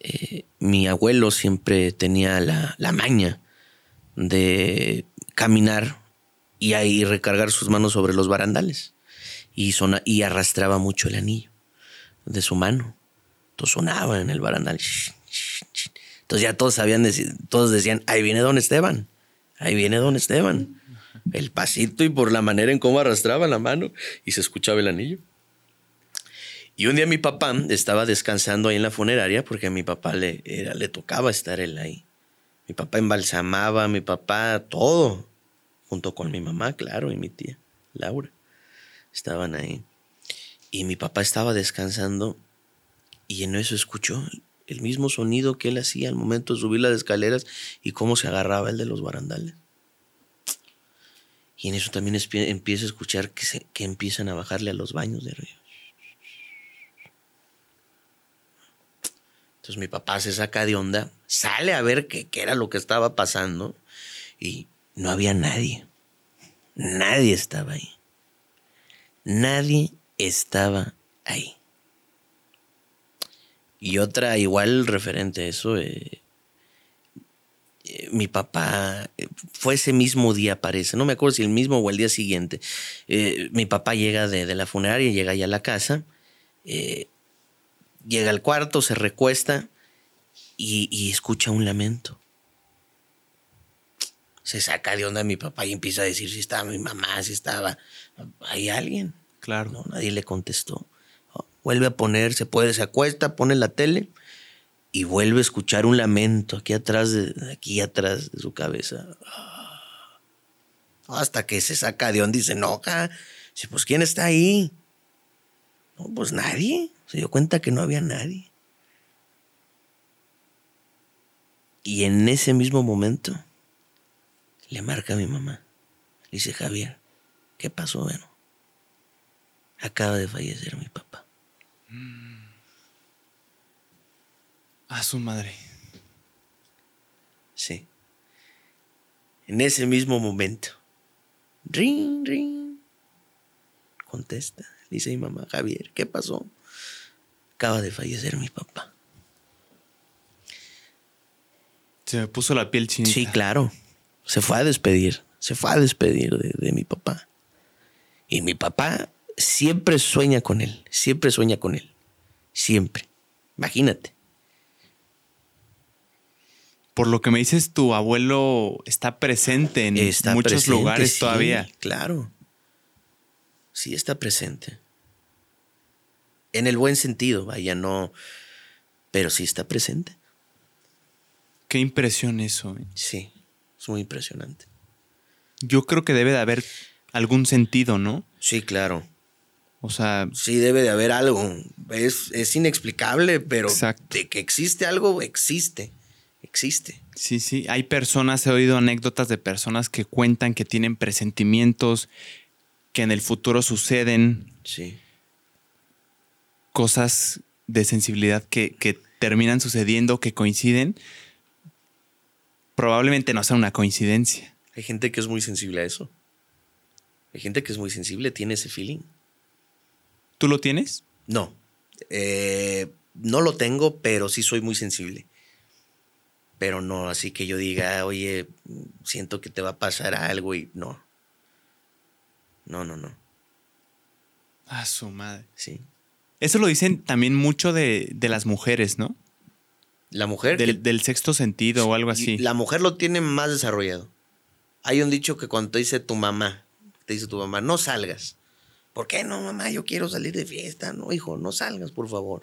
eh, mi abuelo siempre tenía la, la maña de caminar y ahí recargar sus manos sobre los barandales y, sona- y arrastraba mucho el anillo de su mano. Entonces sonaba en el barandal. Entonces ya todos sabían, todos decían, ahí viene don Esteban, ahí viene don Esteban. El pasito y por la manera en cómo arrastraba la mano y se escuchaba el anillo. Y un día mi papá estaba descansando ahí en la funeraria porque a mi papá le, era- le tocaba estar él ahí. Mi papá embalsamaba, mi papá, todo, junto con mi mamá, claro, y mi tía, Laura. Estaban ahí. Y mi papá estaba descansando y en eso escuchó el mismo sonido que él hacía al momento de subir las escaleras y cómo se agarraba el de los barandales. Y en eso también empieza a escuchar que, se- que empiezan a bajarle a los baños de arriba. Entonces mi papá se saca de onda, sale a ver qué, era lo que estaba pasando y no había nadie. Nadie estaba ahí. Nadie estaba ahí. Y otra igual referente a eso, eh, eh, mi papá, eh, fue ese mismo día parece, no me acuerdo si el mismo o el día siguiente, mi papá llega de, la funeraria, llega ya a la casa, llega al cuarto, se recuesta y, y escucha un lamento. Se saca de onda mi papá y empieza a decir si estaba mi mamá, si estaba... ¿Hay alguien? Claro. No, nadie le contestó. Vuelve a poner, se puede, se acuesta, pone la tele y vuelve a escuchar un lamento aquí atrás, de, de aquí atrás de su cabeza. Ah. Hasta que se saca de onda y se enoja. Dice, pues ¿quién está ahí? No, pues nadie. Se dio cuenta que no había nadie. Y en ese mismo momento le marca a mi mamá. Le dice, Javier, ¿qué pasó, bueno? Acaba de fallecer mi papá. A su madre. Sí. En ese mismo momento. Ring, ring. Contesta. Dice mi mamá, Javier, ¿qué pasó? Acaba de fallecer mi papá. Se me puso la piel chinita. Sí, claro. Se fue a despedir. Se fue a despedir de, de mi papá. Y mi papá siempre sueña con él. Siempre sueña con él. Siempre. Imagínate. Por lo que me dices, tu abuelo está presente en Está muchos presente, lugares sí, todavía. Claro. Sí está presente. En el buen sentido, vaya, no. Pero sí está presente. Qué impresión eso. ¿eh? Sí. Es muy impresionante. Yo creo que debe de haber algún sentido, ¿no? Sí, claro. O sea, Sí, debe de haber algo. Es, es inexplicable, pero Exacto. de que existe algo, existe. Existe. sí, sí. Hay personas, he oído anécdotas de personas que cuentan que tienen presentimientos, que en el futuro suceden Sí. Cosas de sensibilidad que, que terminan sucediendo, que coinciden. Probablemente no sea una coincidencia. Hay gente que es muy sensible a eso. Hay gente que es muy sensible, tiene ese feeling. ¿Tú lo tienes? No. Eh, no lo tengo, pero sí soy muy sensible. Pero no, así que yo diga, oye, siento que te va a pasar algo y no. No, no, no. Ah, su madre. Sí. Eso lo dicen también mucho de, de las mujeres, ¿no? La mujer. que- Del, sexto sentido o algo así. La mujer lo tiene más desarrollado. Hay un dicho que cuando te dice tu mamá, te dice tu mamá, no salgas. ¿Por qué no, mamá? Yo quiero salir de fiesta. No, hijo, no salgas, por favor.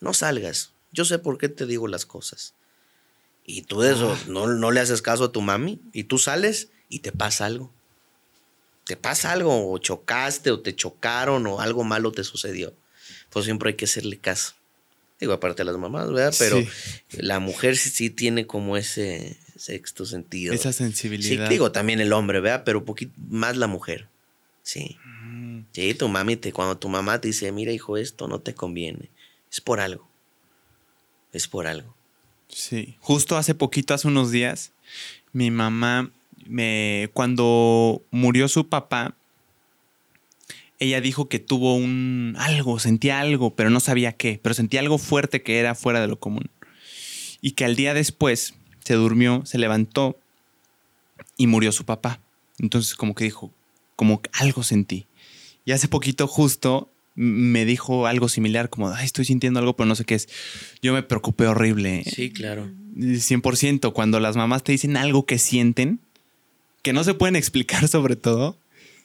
No salgas. Yo sé por qué te digo las cosas. Y tú de eso no, no le haces caso a tu mami y tú sales y te pasa algo. Te pasa algo, o chocaste, o te chocaron, o algo malo te sucedió. Entonces siempre hay que hacerle caso. Digo, aparte de las mamás, ¿verdad? Pero Sí. la mujer sí, sí tiene como ese sexto sentido. Esa Sí, sensibilidad. digo, también el hombre, ¿verdad? Pero un poquito más la mujer. Sí. Mm, Sí, tu mami, te, cuando tu mamá te dice, mira, hijo, esto no te conviene. Es por algo. Es por algo. Sí. Justo hace poquito, hace unos días, mi mamá, me, cuando murió su papá, ella dijo que tuvo un algo, sentía algo, pero no sabía qué, pero sentía algo fuerte que era fuera de lo común. Y que al día después se durmió, se levantó y murió su papá. Entonces como que dijo, como algo sentí. Y hace poquito justo me dijo algo similar, como, Ay, estoy sintiendo algo, pero no sé qué es. Yo me preocupé horrible. Sí, claro. 100%, cuando las mamás te dicen algo que sienten, que no se pueden explicar sobre todo.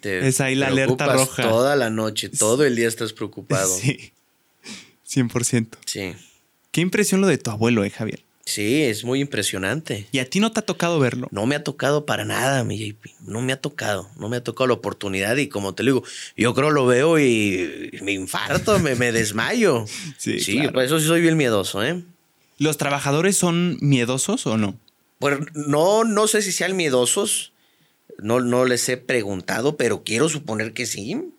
Te Es ahí la alerta roja. Toda la noche, todo el día estás preocupado. Sí. 100%. Sí. Qué impresión lo de tu abuelo, eh, Javier. Sí, es muy impresionante. ¿Y a ti no te ha tocado verlo? No me ha tocado para nada, mi JP. No me ha tocado. No me ha tocado la oportunidad. Y como te digo, yo creo lo veo y me infarto, me, me desmayo. *laughs* Sí, Sí, claro. por eso sí soy bien miedoso, ¿eh? ¿Los trabajadores son miedosos o no? Pues no, no sé si sean miedosos. No, no les he preguntado, pero quiero suponer que sí.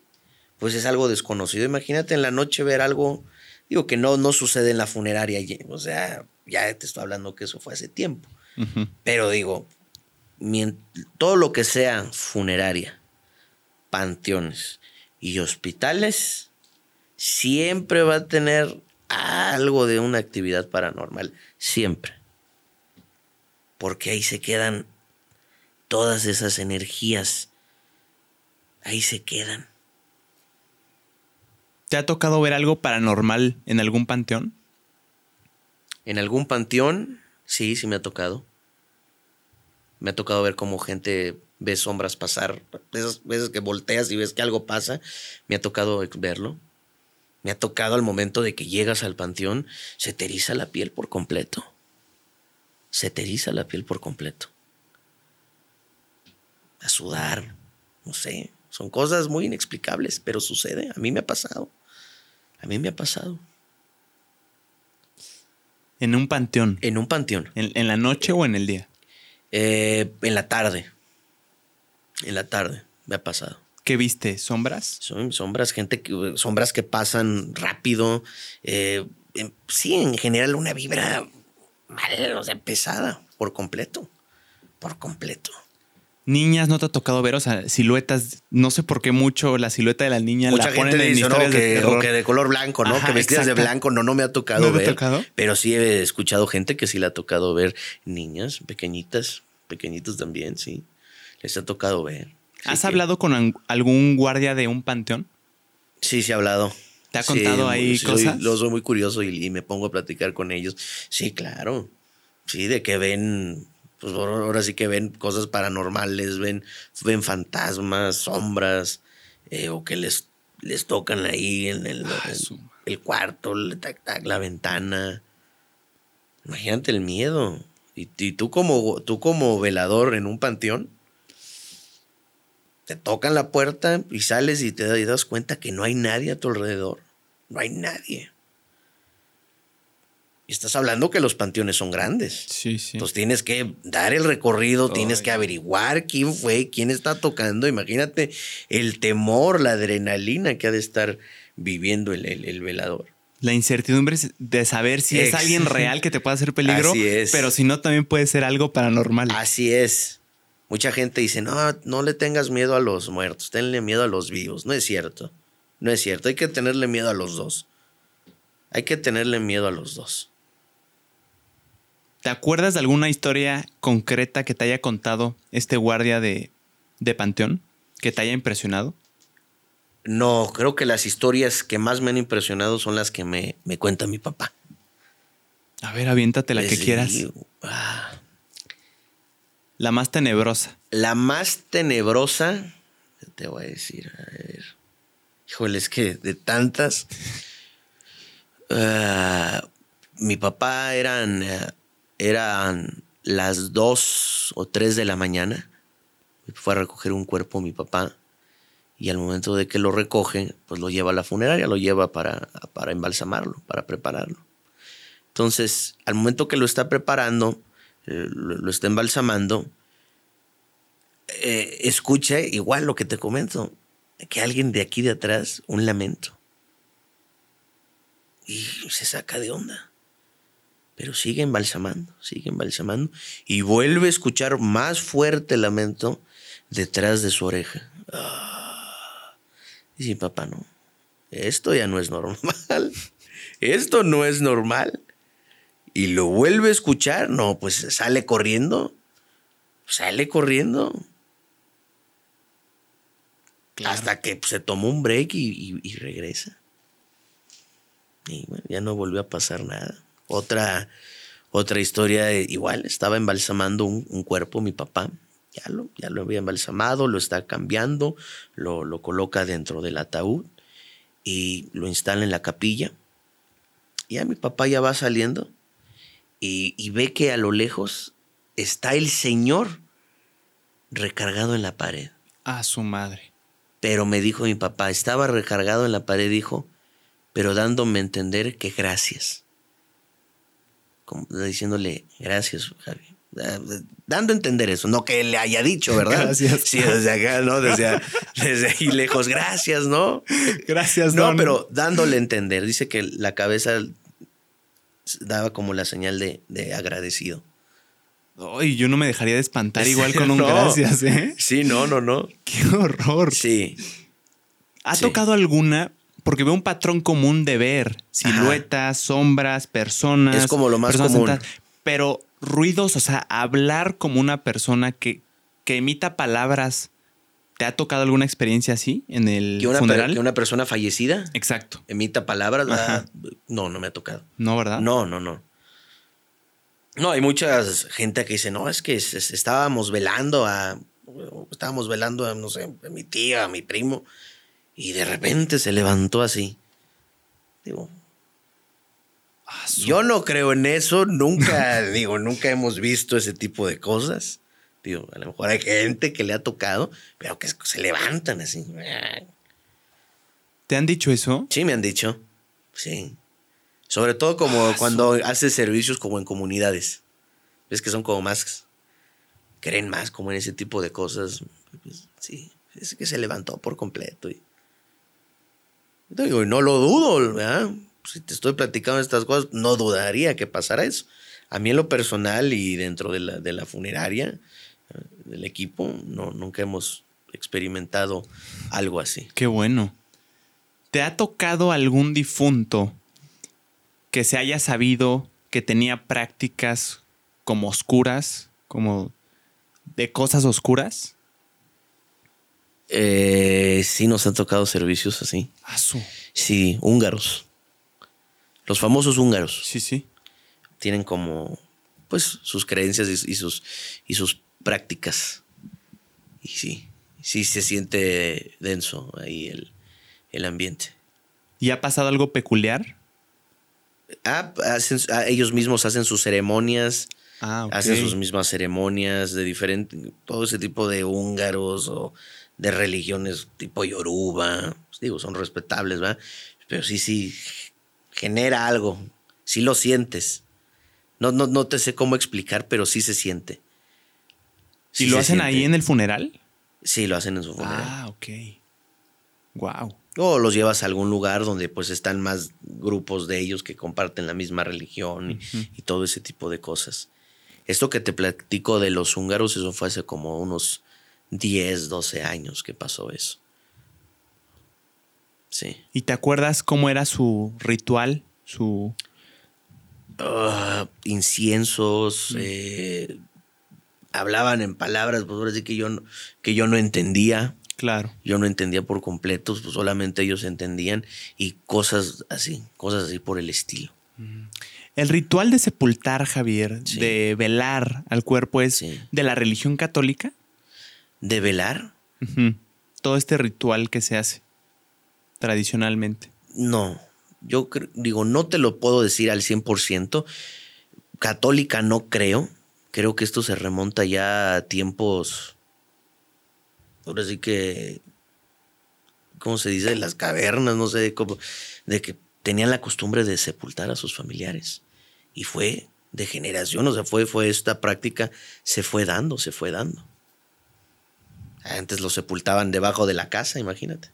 Pues es algo desconocido. Imagínate en la noche ver algo, digo que no, no sucede en la funeraria. O sea, ya te estoy hablando que eso fue hace tiempo. Pero digo, todo lo que sea funeraria, panteones y hospitales, siempre va a tener algo de una actividad paranormal. Siempre. Porque ahí se quedan todas esas energías. Ahí se quedan. ¿Te ha tocado ver algo paranormal en algún panteón? En algún panteón, sí, sí me ha tocado. Me ha tocado ver cómo gente ve sombras pasar. Esas veces que volteas y ves que algo pasa, me ha tocado verlo. Me ha tocado al momento de que llegas al panteón, se te eriza la piel por completo. Se te eriza la piel por completo. A sudar, no sé. Son cosas muy inexplicables, pero sucede. A mí me ha pasado. A mí me ha pasado. En un panteón. En un panteón. ¿En, en la noche o en el día? Eh, en la tarde. En la tarde me ha pasado. ¿Qué viste? ¿Sombras? Son sombras, gente que, sombras que pasan rápido. eh, sí, en general una vibra mal, o sea, pesada, por completo. Por completo. Niñas no te ha tocado ver, o sea, siluetas, no sé por qué mucho la silueta de la niña Mucha la ponen gente en dice, ¿no? historias de Que, terror. o que de color blanco, ¿no? Ajá, que vestidas de blanco, no, no me ha tocado ¿No ver. tocado? Pero sí he escuchado gente que sí le ha tocado ver niñas pequeñitas, pequeñitos también, sí. Les ha tocado ver. Así ¿Has que- hablado con algún guardia de un panteón? Sí, sí he hablado. ¿Te ha Sí, contado ahí sí, soy- cosas? lo soy muy curioso y, y me pongo a platicar con ellos. Sí, claro. Sí, de que ven, pues ahora sí que ven cosas paranormales, ven, ven fantasmas, sombras, eh, o que les, les tocan ahí en el, Ah, en el cuarto, el tac, tac, la ventana. Imagínate el miedo. Y, y tú, como, tú como velador en un panteón, te tocan la puerta y sales y te das cuenta que no hay nadie a tu alrededor. No hay nadie. Y estás hablando que los panteones son grandes. Sí, sí. Entonces tienes que dar el recorrido, tienes que averiguar quién fue, quién está tocando. Imagínate el temor, la adrenalina que ha de estar viviendo el, el- el velador. La incertidumbre de saber si es alguien *laughs* real que te pueda hacer peligro, Así es. pero si no, también puede ser algo paranormal. Así es. Mucha gente dice, no, no le tengas miedo a los muertos, tenle miedo a los vivos. No es cierto. No es cierto. Hay que tenerle miedo a los dos. Hay que tenerle miedo a los dos. ¿Te acuerdas de alguna historia concreta que te haya contado este guardia de, de panteón? ¿Que te haya impresionado? No, creo que las historias que más me han impresionado son las que me, me cuenta mi papá. A ver, aviéntate la que quieras. ah, La más tenebrosa. La más tenebrosa, ¿qué te voy a decir? A ver. Híjole, es que de tantas. Ah, mi papá eran, eh, eran las dos o tres de la mañana. Fue a recoger un cuerpo mi papá. Y al momento de que lo recoge, pues lo lleva a la funeraria, lo lleva para, para embalsamarlo, para prepararlo. Entonces, al momento que lo está preparando, eh, lo, está embalsamando, eh, escucha igual lo que te comento, que alguien de aquí de atrás, un lamento. Y se saca de onda. Pero sigue embalsamando, sigue embalsamando. Y vuelve a escuchar más fuerte el lamento detrás de su oreja. Ah. Dice, papá, no. Esto ya no es normal. *laughs* Esto no es normal. Y lo vuelve a escuchar. No, pues sale corriendo. Sale corriendo. Hasta que se tomó un break y, y- y regresa. Y bueno, ya no volvió a pasar nada. Otra, otra historia de- igual, estaba embalsamando un, un cuerpo mi papá. Ya lo, ya lo había embalsamado, lo está cambiando, lo, lo coloca dentro del ataúd y lo instala en la capilla. Y ya mi papá ya va saliendo y, y ve que a lo lejos está el Señor recargado en la pared. A su madre. Pero me dijo mi papá, estaba recargado en la pared, dijo, pero dándome a entender que gracias. Como diciéndole, gracias, Javi. Da- Dando a entender eso, no que le haya dicho, ¿verdad? Gracias. Sí, desde acá, ¿no? Desde, *laughs* desde ahí lejos, gracias, ¿no? Gracias, No, don. pero dándole a entender. Dice que la cabeza daba como la señal de, de agradecido. Ay, yo no me dejaría de espantar igual con *laughs* un No. gracias, ¿eh? Sí, no, no, no. Qué horror. Sí. ¿Ha Sí. tocado alguna? Porque veo un patrón común de ver siluetas, sombras, personas. Es como lo más común. sentadas. Pero ruidos, o sea, hablar como una persona que, que emita palabras. ¿Te ha tocado alguna experiencia así en el Que una, funeral? que una persona fallecida Exacto. emita palabras. Ah, no, no me ha tocado. No, ¿verdad? No, no, no. No, hay mucha gente que dice, no, es que es- es- estábamos velando a. Estábamos velando a, no sé, a mi tía, a mi primo, y de repente se levantó así. Digo, yo no creo en eso, nunca, *laughs* digo, nunca hemos visto ese tipo de cosas. Digo, a lo mejor hay gente que le ha tocado, pero que se levantan así. ¿Te han dicho eso? Sí, me han dicho. Sí. Sobre todo como Ah, cuando haces servicios como en comunidades. Ves que son como más. Creen más como en ese tipo de cosas. Pues, sí. Es que se levantó por completo. Y, y no lo dudo. Si te estoy platicando estas cosas, no dudaría que pasara eso. A mí en lo personal y dentro de la, de la funeraria, del equipo, no, nunca hemos experimentado algo así. Qué bueno. ¿Te ha tocado algún difunto que se haya sabido que tenía prácticas como oscuras, como de cosas oscuras? Eh, sí, nos han tocado servicios así. Ah. Sí, húngaros. Los famosos húngaros. Sí, sí. Tienen como, pues, sus creencias y, y sus, y sus prácticas. Y sí, sí se siente denso ahí el, el ambiente. ¿Y ha pasado algo peculiar? Ah, hacen- ah, ellos mismos hacen sus ceremonias, Ah, ok. hacen sus mismas ceremonias de diferente, todo ese tipo de húngaros o de religiones tipo yoruba, pues digo, son respetables, ¿verdad? Pero sí, sí, genera algo, sí lo sientes. No, no, no te sé cómo explicar, pero sí se siente. ¿Y lo hacen ahí en el... funeral? Sí, lo hacen en su funeral. Ah, ok. Wow. O los llevas a algún lugar donde pues están más grupos de ellos que comparten la misma religión y todo ese tipo de cosas. Esto que te platico de los húngaros, eso fue hace como unos 10, 12 años que pasó eso. Sí. ¿Y te acuerdas cómo era su ritual? Su. Ah, inciensos, eh, hablaban en palabras, pues ahora sí que yo no, que yo no entendía. Claro. Yo no entendía por completo, pues solamente ellos entendían y cosas así, cosas así por el estilo. El ritual de sepultar, Javier, Sí. de velar al cuerpo, es Sí. de la religión católica. ¿De velar? Todo este ritual que se hace tradicionalmente. No. Yo digo, no te lo puedo decir al 100%. Católica no creo. Creo que esto se remonta ya a tiempos. Ahora sí que. ¿Cómo se dice? Las cavernas, no sé cómo. De que tenían la costumbre de sepultar a sus familiares. Y fue de generación, o sea, fue, fue esta práctica, se fue dando, se fue dando. Antes lo sepultaban debajo de la casa, imagínate.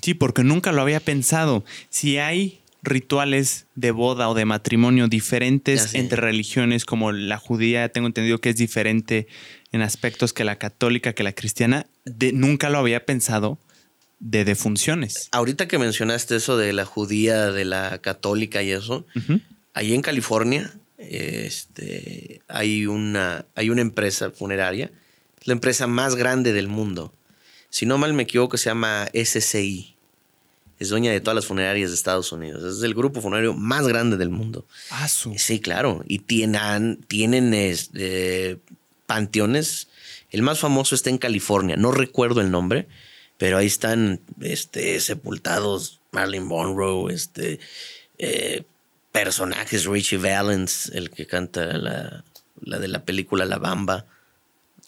Sí, porque nunca lo había pensado. Si hay rituales de boda o de matrimonio diferentes entre religiones, como la judía, tengo entendido que es diferente en aspectos que la católica, que la cristiana, de- nunca lo había pensado de defunciones. Ahorita que mencionaste eso de la judía, de la católica y eso, Ujú. ahí en California este, hay, una, hay una empresa funeraria, la empresa más grande del mundo. Si no mal me equivoco, se llama SCI. Es dueña de todas las funerarias de Estados Unidos. Es el grupo funerario más grande del mundo. Ah, su. Sí, claro. Y tienen, tienen este, panteones. El más famoso está en California. No recuerdo el nombre, pero ahí están este, sepultados Marilyn Monroe, este, eh, personajes, Richie Valens, el que canta la, la de la película La Bamba.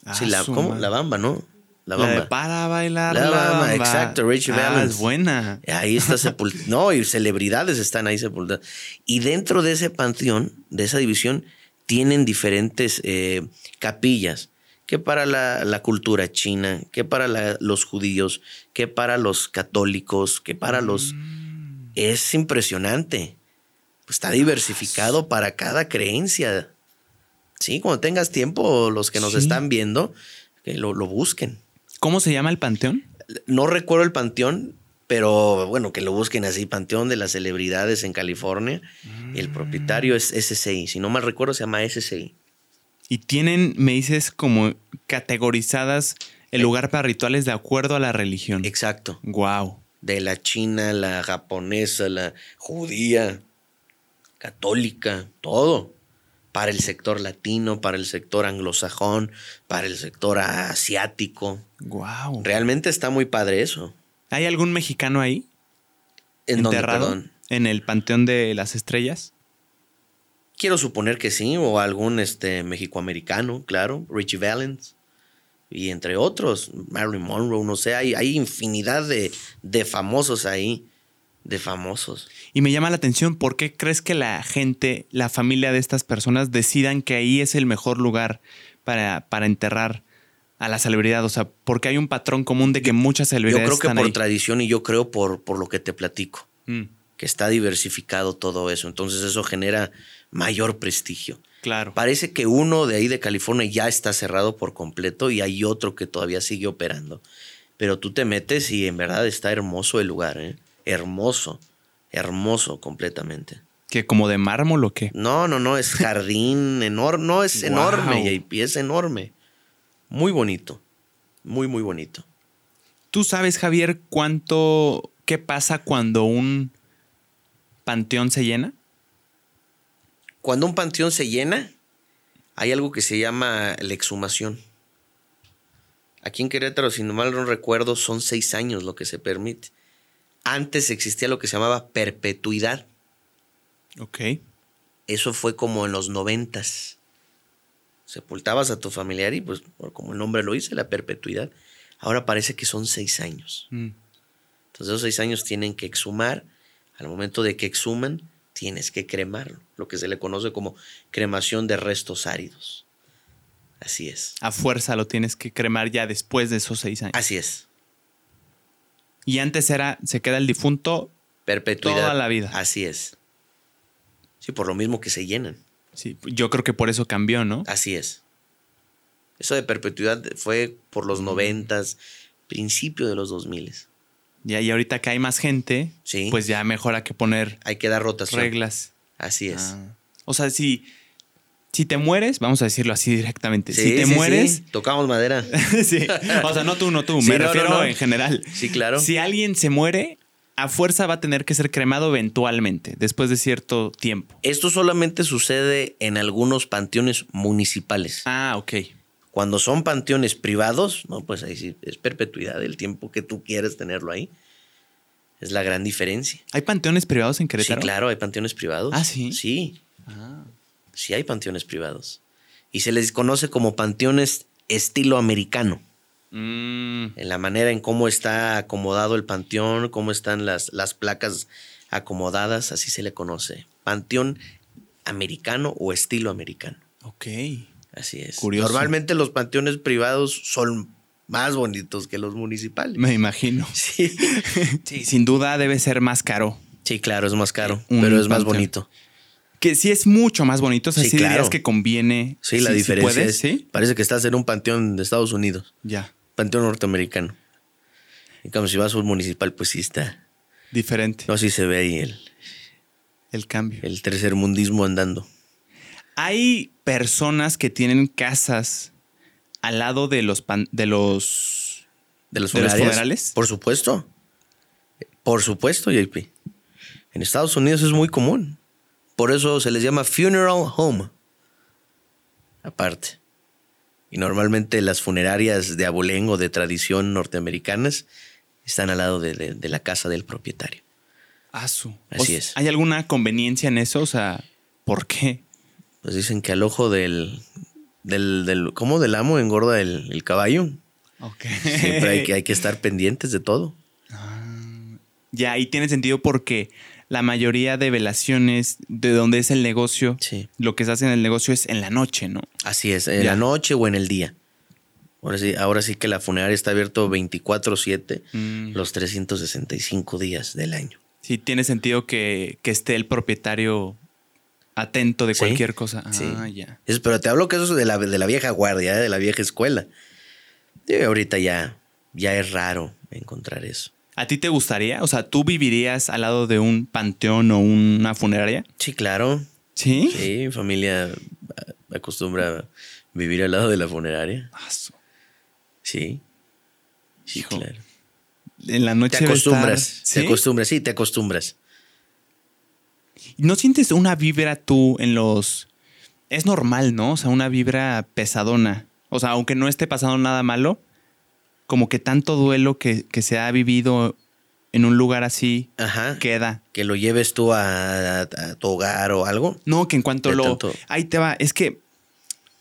Ah, sí, la, ¿cómo? La Bamba, ¿no? La La Bamba. de para bailar La la, Bamba, bamba. exacto, Richie ah, Valens. es buena. Ahí está sepultado. *laughs* no, y celebridades están ahí sepultadas. Y dentro de ese panteón, de esa división, tienen diferentes eh, capillas. Que para la, la cultura china, que para la- los judíos, que para los católicos, que para los... Mm. Es impresionante. Está diversificado para cada creencia. Sí, cuando tengas tiempo, los que nos Sí. están viendo, que lo, lo busquen. ¿Cómo se llama el panteón? No recuerdo el panteón, pero bueno, que lo busquen así, Panteón de las Celebridades en California. El propietario es SCI. Si no mal recuerdo, se llama SCI. Y tienen, me dices, como categorizadas el lugar para rituales de acuerdo a la religión. Exacto. Wow. De la china, la japonesa, la judía, católica, todo. Para el sector latino, para el sector anglosajón, para el sector asiático. Wow. Realmente está muy padre eso. ¿Hay algún mexicano ahí? ¿En enterrado? ¿En el Panteón de las Estrellas? Quiero suponer que sí, o algún este, mexicoamericano, claro, Richie Valens, y entre otros, Marilyn Monroe, no sé, hay, hay infinidad de, de famosos ahí, de famosos. Y me llama la atención, ¿por qué crees que la gente, la familia de estas personas decidan que ahí es el mejor lugar para, para enterrar a la celebridad? O sea, porque hay un patrón común de que muchas Yo celebridades creo que están por ahí. tradición y yo creo por, por lo que te platico, Mm. que está diversificado todo eso, entonces eso genera mayor prestigio. Claro. Parece que uno de ahí de California ya está cerrado por completo y hay otro que todavía sigue operando. Pero tú te metes y en verdad está hermoso el lugar, ¿eh? Hermoso, hermoso completamente. ¿Que como de mármol o qué? No, no, no, es jardín enorme, no, es Wow. enorme, JP, es enorme. Muy bonito, muy, muy bonito. ¿Tú sabes, Javier, cuánto, qué pasa cuando un panteón se llena? Cuando un panteón se llena, hay algo que se llama la exhumación. Aquí en Querétaro, si no mal no recuerdo, son seis años lo que se permite. Antes existía lo que se llamaba perpetuidad. Ok. Eso fue como en los noventas. Sepultabas a tu familiar y pues como el nombre lo dice, la perpetuidad. Ahora parece que son seis años. Mm. Entonces esos seis años tienen que exhumar. Al momento de que exhuman, tienes que cremarlo. Lo que se le conoce como cremación de restos áridos. Así es. A fuerza lo tienes que cremar ya después de esos seis años. Así es. Y antes era, se queda el difunto. Perpetuidad. Toda la vida. Así es. Sí, por lo mismo que se llenan. Sí, yo creo que por eso cambió, ¿no? Así es. Eso de perpetuidad fue por los noventas, principio de los dos miles. Ya, y ahorita que hay más gente, Sí. pues ya mejor hay que poner Hay que dar rotación. reglas. Así es. Ah. O sea, si, si te mueres, vamos a decirlo así directamente. Sí, si te sí, mueres, sí. Tocamos madera. *laughs* sí. O sea, no tú, no tú, *laughs* Sí, me no, refiero no. en general. Sí, claro. Si alguien se muere, a fuerza va a tener que ser cremado eventualmente, después de cierto tiempo. Esto solamente sucede en algunos panteones municipales. Ah, ok. Cuando son panteones privados, no, pues ahí sí es perpetuidad el tiempo que tú quieres tenerlo ahí. Es la gran diferencia. ¿Hay panteones privados en Sí, Querétaro? claro, hay panteones privados. Ah, ¿sí? Sí, Ah. Sí hay panteones privados. Y se les conoce como panteones estilo americano. Mm, En la manera en cómo está acomodado el panteón, cómo están las, las placas acomodadas, así se le conoce. Panteón americano o estilo americano. ok. Así es. Curioso. Normalmente los panteones privados son más bonitos que los municipales. Me imagino. *laughs* Sí. Sí, sin duda debe ser más caro. Sí, claro, es más caro, Un pero es más bonito. Que sí es mucho más bonito. O sea, Sí, sí, dirías claro. que conviene. Sí, la diferencia puedes, es, ¿sí? parece que estás en un panteón de Estados Unidos, Ya. panteón norteamericano. Y como si vas a un municipal, pues sí está. Diferente. No, sí se ve ahí el, El cambio. el tercer mundismo andando. Hay personas que tienen casas al lado de los pan- de los ¿De los ¿De los funerales? Por supuesto. Por supuesto, JP. En Estados Unidos es muy común. Por eso se les llama funeral home. Aparte. Y normalmente las funerarias de abolengo de tradición norteamericanas están al lado de, de- de la casa del propietario. ASU. Así es. ¿Hay alguna conveniencia en eso? O sea, ¿por qué? Pues dicen que al ojo del. del, del ¿Cómo del amo engorda el, el caballo? Ok. Siempre hay que, hay que estar pendientes de todo. Ya, y tiene sentido porque la mayoría de velaciones de donde es el negocio, Sí. lo que se hace en el negocio es en la noche, ¿no? Así es, en Ya. la noche o en el día. Ahora sí, ahora sí que la funeraria está abierto 24/7 Mm. los 365 días del año. Sí, tiene sentido que, que esté el propietario atento de Sí, cualquier cosa. Ah, sí. ya. Es- pero te hablo que eso es de la, de la vieja guardia, ¿eh? de la vieja escuela. Y ahorita ya, ya es raro encontrar eso. ¿A ti te gustaría? O sea, ¿tú vivirías al lado de un panteón o una funeraria? Sí, claro. ¿Sí? Sí, mi familia ah, acostumbra a vivir al lado de la funeraria. Asu. Sí. Sí, Hijo, claro. En la noche Te estar- acostumbras, ¿Sí? te acostumbras, sí, te acostumbras. ¿No sientes una vibra tú en los... Es normal, ¿no? O sea, una vibra pesadona. O sea, aunque no esté pasando nada malo, como que tanto duelo que, que se ha vivido en un lugar así Ajá. queda. Que lo lleves tú a, a- a tu hogar o algo. No, que en cuanto De lo... tanto- Ahí te va. Es que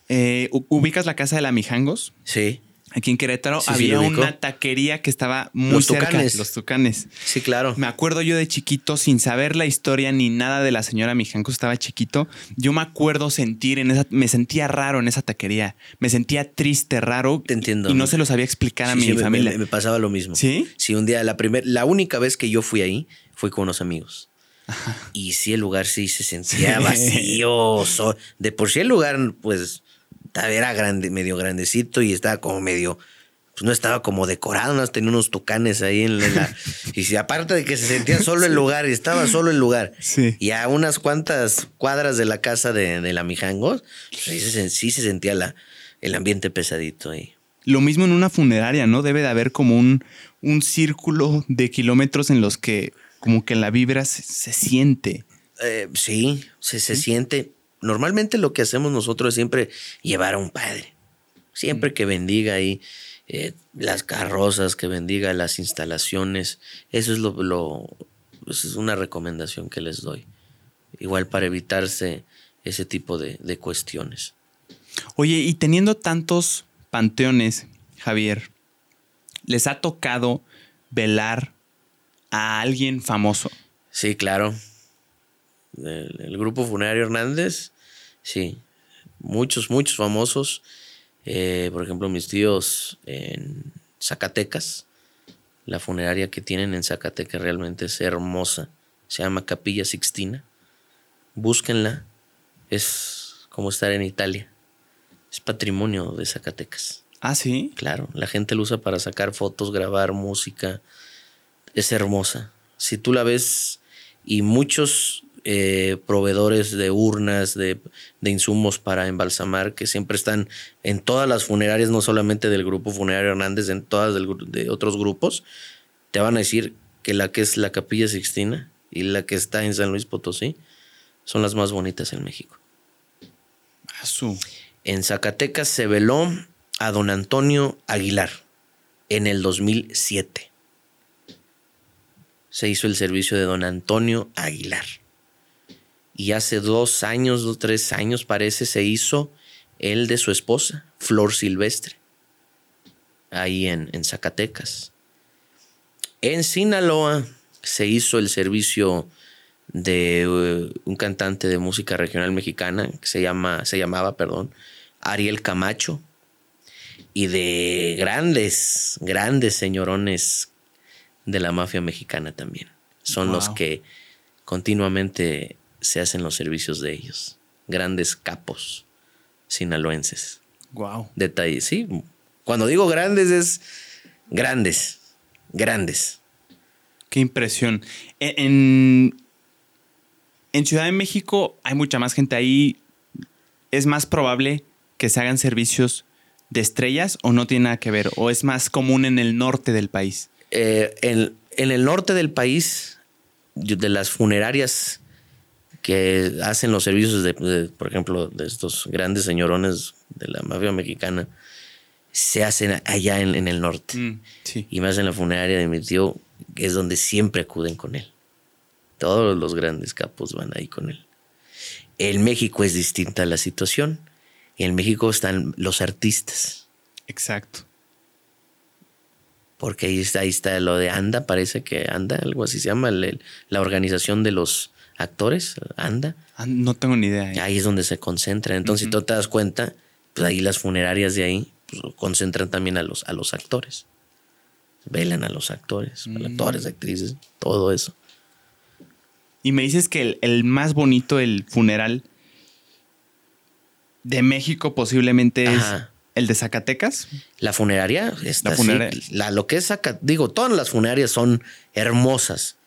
eh, ubicas la casa de la Mijangos. Sí. Aquí en Querétaro Sí, había una taquería que estaba muy Los cerca. Tucanes. Los tucanes. Sí, claro. Me acuerdo yo de chiquito, sin saber la historia ni nada de la señora Mijanco, estaba chiquito. Yo me acuerdo sentir en esa, me sentía raro en esa taquería. Me sentía triste, raro. Te entiendo. Y no se lo sabía explicar a mi familia. Me, me pasaba lo mismo. ¿Sí? Sí, un día, la primer, la única vez que yo fui ahí, fui con unos amigos. Y sí, el lugar sí se sentía vacío. de por sí el lugar, pues, era grande, medio grandecito y estaba como medio pues no estaba como decorado, no tenía unos tucanes ahí en la. *laughs* y si aparte de que se sentía solo el lugar y estaba solo el lugar, y a unas cuantas cuadras de la casa de, la Mijangos, pues sí, se, sentía la, el ambiente pesadito ahí. Lo mismo en una funeraria, ¿no? Debe de haber como un, un círculo de kilómetros en los que como que la vibra se, siente. Eh, sí, se, se siente. Normalmente lo que hacemos nosotros es siempre llevar a un padre. Siempre que bendiga ahí eh, las carrozas, que bendiga las instalaciones. Eso es lo, pues es una recomendación que les doy. Igual para evitarse ese tipo de, de cuestiones. Oye, y teniendo tantos panteones, Javier, ¿les ha tocado velar a alguien famoso? Sí, claro. El, grupo funerario Hernández, sí. Muchos, muchos famosos. Eh, por ejemplo, mis tíos en Zacatecas, la funeraria que tienen en Zacatecas realmente es hermosa. Se llama Capilla Sixtina. Búsquenla. Es como estar en Italia. Es patrimonio de Zacatecas. Ah, sí. Claro, la gente lo usa para sacar fotos, grabar música. Es hermosa. Si tú la ves y muchos eh, proveedores de urnas, de, insumos para embalsamar, que siempre están en todas las funerarias, no solamente del grupo funerario Hernández, en todas de otros grupos, te van a decir que la que es la Capilla Sixtina y la que está en San Luis Potosí son las más bonitas en México. En Zacatecas se veló a don Antonio Aguilar en el 2007. Se hizo el servicio de don Antonio Aguilar. Y hace dos años, dos, tres años parece, se hizo el de su esposa, Flor Silvestre, ahí en, en Zacatecas. En Sinaloa se hizo el servicio de uh, un cantante de música regional mexicana que se, llama, se llamaba, perdón, Ariel Camacho, y de grandes, grandes señorones de la mafia mexicana también. Son los que continuamente se hacen los servicios de ellos. Grandes capos sinaloenses. Wow. Detalles, sí. Cuando digo grandes es grandes, grandes. Qué impresión. E, en, en Ciudad de México hay mucha más gente ahí. ¿Es más probable que se hagan servicios de estrellas o no tiene nada que ver? ¿O es más común en el norte del país? Eh, en, en, el norte del país, de las funerarias que hacen los servicios de, por ejemplo, de estos grandes señorones de la mafia mexicana, se hacen allá en, el norte. Mm, y más en la funeraria de mi tío, que es donde siempre acuden con él. Todos los grandes capos van ahí con él. En México es distinta la situación. En México están los artistas. Exacto. Porque ahí está, ahí está lo de ANDA, parece que ANDA, algo así se llama, la organización de los actores, anda. Ah, no tengo ni idea. ¿eh? Ahí es donde se concentra. Entonces, si tú te das cuenta, pues ahí las funerarias de ahí pues, concentran también a los, a los actores. Velan a los actores, mm. actores, actrices, todo eso. Y me dices que el, más bonito, el funeral de México posiblemente es el de Zacatecas. La funeraria, la funeraria. la, lo que es digo, todas las funerarias son hermosas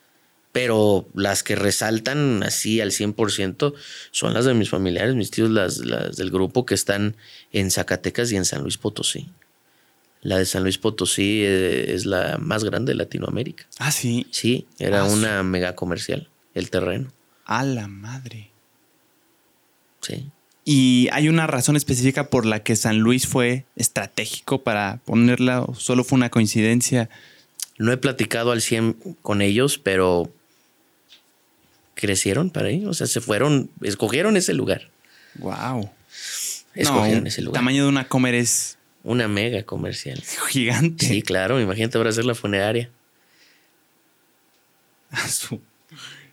pero las que resaltan así al 100% son las de mis familiares, mis tíos, las, del grupo que están en Zacatecas y en San Luis Potosí. La de San Luis Potosí eh, es la más grande de Latinoamérica. Ah, sí. Sí, era ah, una mega comercial, el terreno. A la madre. Sí. ¿Y hay una razón específica por la que San Luis fue estratégico para ponerla o solo fue una coincidencia? No he platicado al 100 con ellos, pero crecieron para ahí. O sea, se fueron, escogieron ese lugar. Wow. Escogieron ese lugar. Tamaño de una comer es. Una mega comercial. *laughs* Gigante. Sí, claro. Imagínate ahora hacer la funeraria. *laughs*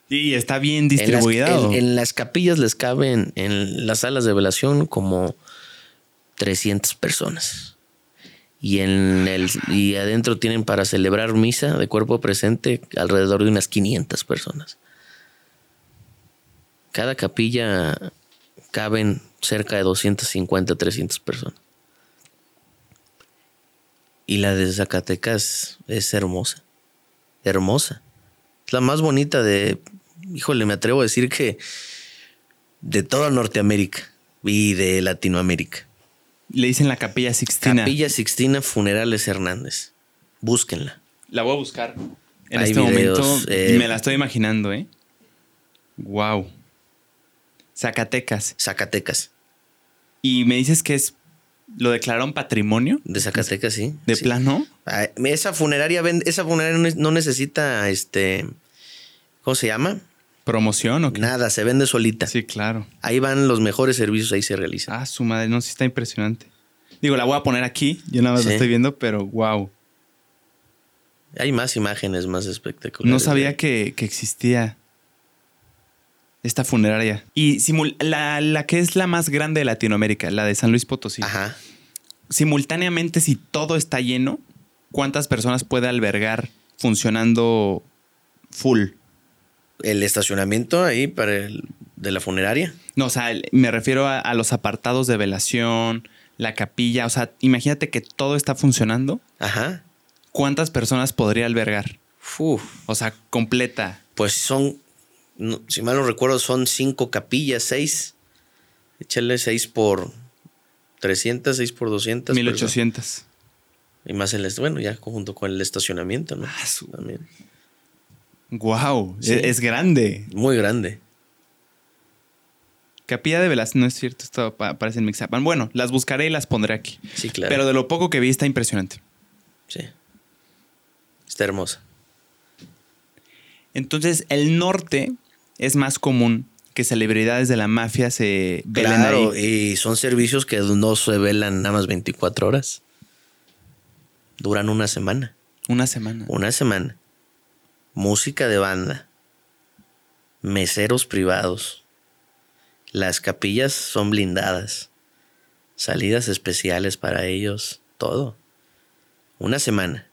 Y está bien distribuido. En, las capillas les caben en las salas de velación como 300 personas. Y, en el, y adentro tienen para celebrar misa de cuerpo presente alrededor de unas 500 personas. Cada capilla caben cerca de 250, 300 personas. Y la de Zacatecas es hermosa. Hermosa. Es la más bonita de, híjole, me atrevo a decir que de toda Norteamérica y de Latinoamérica. Le dicen la Capilla Sixtina. Capilla Sixtina Funerales Hernández. Búsquenla. La voy a buscar. En Hay este videos, momento eh, me la estoy imaginando, ¿eh? Wow. Zacatecas. Zacatecas. Y me dices que es. ¿Lo declararon patrimonio? De Zacatecas, sí. ¿De Sí. plano? Ah, Esa funeraria, esa funeraria no ne- no necesita este. ¿Cómo se llama? ¿Promoción o qué? Nada, se vende solita. Sí, claro. Ahí van los mejores servicios, ahí se realizan. Ah, su madre, no, sí está impresionante. Digo, la voy a poner aquí. Yo nada más la estoy viendo, pero wow. Hay más imágenes más espectaculares. No sabía que, que existía esta funeraria. Y simul- la, la que es la más grande de Latinoamérica, la de San Luis Potosí. Ajá. Simultáneamente, si todo está lleno, ¿cuántas personas puede albergar funcionando full? El estacionamiento ahí para el de la funeraria. No, o sea, me refiero a, a los apartados de velación, la capilla. O sea, imagínate que todo está funcionando. Ajá. ¿Cuántas personas podría albergar? Uf. O sea, completa. Pues son, no, si mal no recuerdo, son cinco capillas, seis. Échale seis por 300, seis por 200. 1800. Y más el, bueno, ya junto con el estacionamiento, ¿no? Ah, su- También. Wow, Sí. es, es grande. Muy grande. Capilla de Velas, no es cierto, esto pa- aparece en Mixapan. Bueno, las buscaré y las pondré aquí. Sí, claro. Pero de lo poco que vi está impresionante. Sí. Está hermosa. Entonces, el norte es más común que celebridades de la mafia se velen Claro, ahí. y son servicios que no se velan nada más 24 horas. Duran una semana. Una semana. Una semana. Música de banda. Meseros privados. Las capillas son blindadas. Salidas especiales para ellos. Todo. Una semana.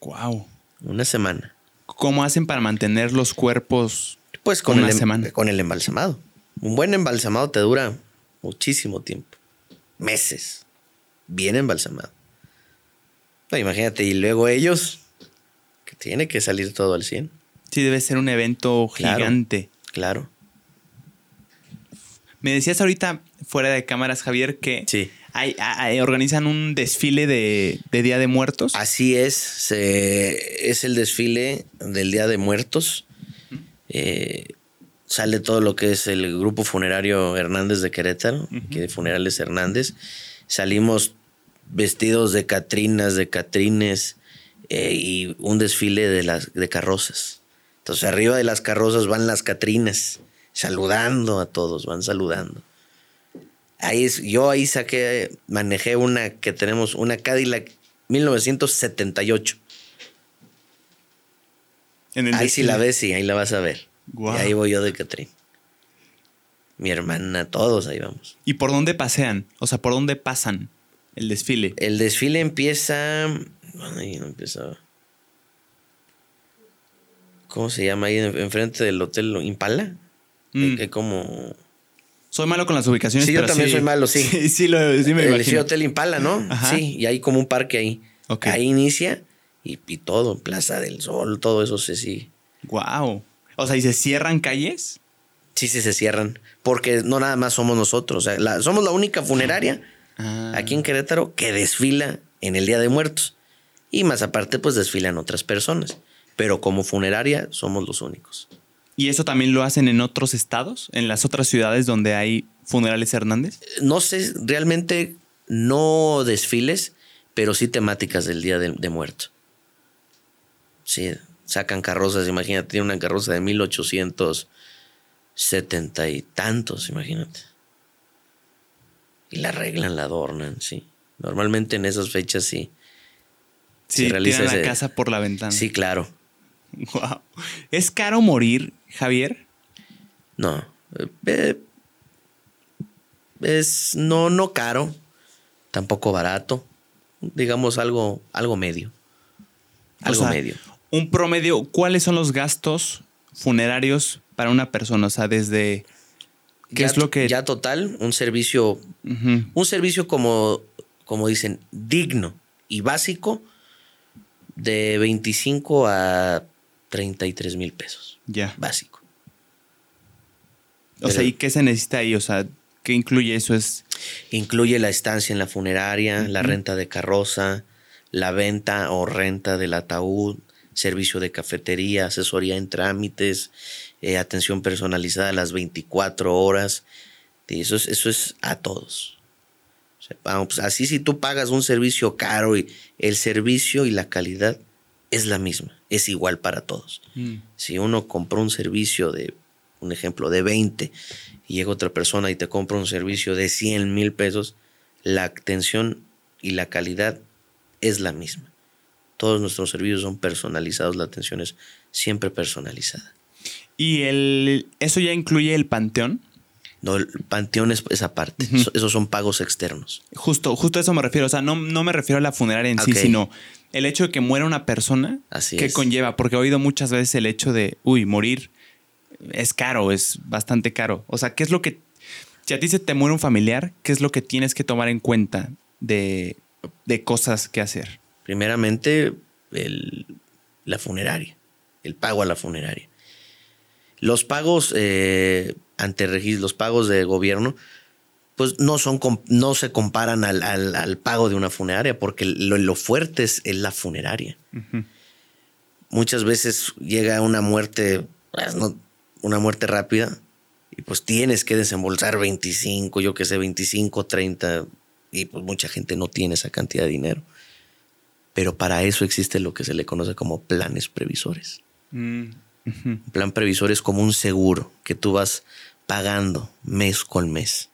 Wow. Una semana. ¿Cómo hacen para mantener los cuerpos? Pues con, Una el, em- semana. con el embalsamado. Un buen embalsamado te dura muchísimo tiempo. Meses. Bien embalsamado. No, imagínate, y luego ellos, que tiene que salir todo al 100. Sí, debe ser un evento Claro. gigante. Claro. Me decías ahorita, fuera de cámaras, Javier, que Sí. Hay- hay- organizan un desfile de, de Día de Muertos. Así es. se- es el desfile del Día de Muertos. Eh, sale todo lo que es el grupo funerario Hernández de Querétaro, que de Funerales Hernández. Salimos vestidos de catrinas, de catrines eh, y un desfile de, las, de carrozas. Entonces arriba de las carrozas van las catrinas, saludando a todos, van saludando. Ahí es, yo ahí saqué, manejé una que tenemos, una Cadillac 1978. En el Ahí sí la ves, sí, ahí la vas a ver. Y ahí voy yo de Catrín. Mi hermana, todos ahí vamos. ¿Y por dónde pasean? O sea, ¿por dónde pasan el desfile? El desfile empieza. No. ¿Cómo se llama ahí en- enfrente del hotel Impala? Mm. Que como. Soy malo con las ubicaciones. Sí, yo también soy malo, sí. *laughs* Sí, sí, lo, sí me el imagino. Hotel Impala, ¿no? Ajá. Sí, y hay como un parque ahí. Ok. Ahí inicia y, y todo, Plaza del Sol, todo eso sí, sí. Wow. O sea, ¿y se cierran calles? Sí, sí, se cierran. Porque no nada más somos nosotros. O sea, la- somos la única funeraria Ah. aquí en Querétaro que desfila en el Día de Muertos. Y más aparte, pues desfilan otras personas. Pero como funeraria somos los únicos. ¿Y eso también lo hacen en otros estados? ¿En las otras ciudades donde hay funerales Hernández? No sé, realmente no desfiles, pero sí temáticas del Día de, de Muertos. Sí, sacan carrozas, imagínate, tiene una carroza de 1870 y tantos, imagínate. Y la arreglan, la adornan, sí. Normalmente en esas fechas sí. Sí, Se realiza tiran la casa por la ventana. Sí, claro. *laughs* Wow. ¿Es caro morir, Javier? No. eh, es no, no caro, tampoco barato. Digamos algo, algo medio. O Algo sea, medio. Un promedio, ¿cuáles son los gastos funerarios para una persona? O sea, desde... ¿Qué ya, es lo que...? Ya total, un servicio, un servicio como, como dicen, digno y básico de 25 a 33 mil pesos. Ya. Básico. O sea, ¿y qué se necesita ahí? O sea, ¿qué incluye eso? Es... Incluye la estancia en la funeraria, la renta de carroza, la venta o renta del ataúd, servicio de cafetería, asesoría en trámites, eh, atención personalizada a las 24 horas. Y eso es, eso es a todos. O sea, vamos, pues, así si tú pagas un servicio caro y el servicio y la calidad es la misma, es igual para todos. Mm, Si uno compró un servicio de, un ejemplo, de 20 y llega otra persona y te compra un servicio de 100 mil pesos, la atención y la calidad es la misma. Todos nuestros servicios son personalizados, la atención es siempre personalizada. ¿Y el, eso ya incluye el panteón? No, el panteón es esa parte. Eso- esos son pagos externos. Justo, justo a eso me refiero. O sea, no, no me refiero a la funeraria en sí, sino el hecho de que muera una persona. Así ¿Qué es. conlleva? Porque he oído muchas veces el hecho de, uy, morir es caro, es bastante caro. O sea, ¿qué es lo que. Si a ti se te muere un familiar, ¿qué es lo que tienes que tomar en cuenta de, de cosas que hacer? Primeramente, el- la funeraria, el pago a la funeraria. Los pagos eh, ante regis- los pagos de gobierno, pues no son no se comparan al, al- al pago de una funeraria, porque lo, lo fuerte es, es la funeraria. Muchas veces llega una muerte, pues, no- una muerte rápida, y pues tienes que desembolsar 25, yo qué sé, 25, 30, y pues mucha gente no tiene esa cantidad de dinero. Pero para eso existe lo que se le conoce como planes previsores. Mm. Un plan previsor es como un seguro que tú vas pagando mes con mes.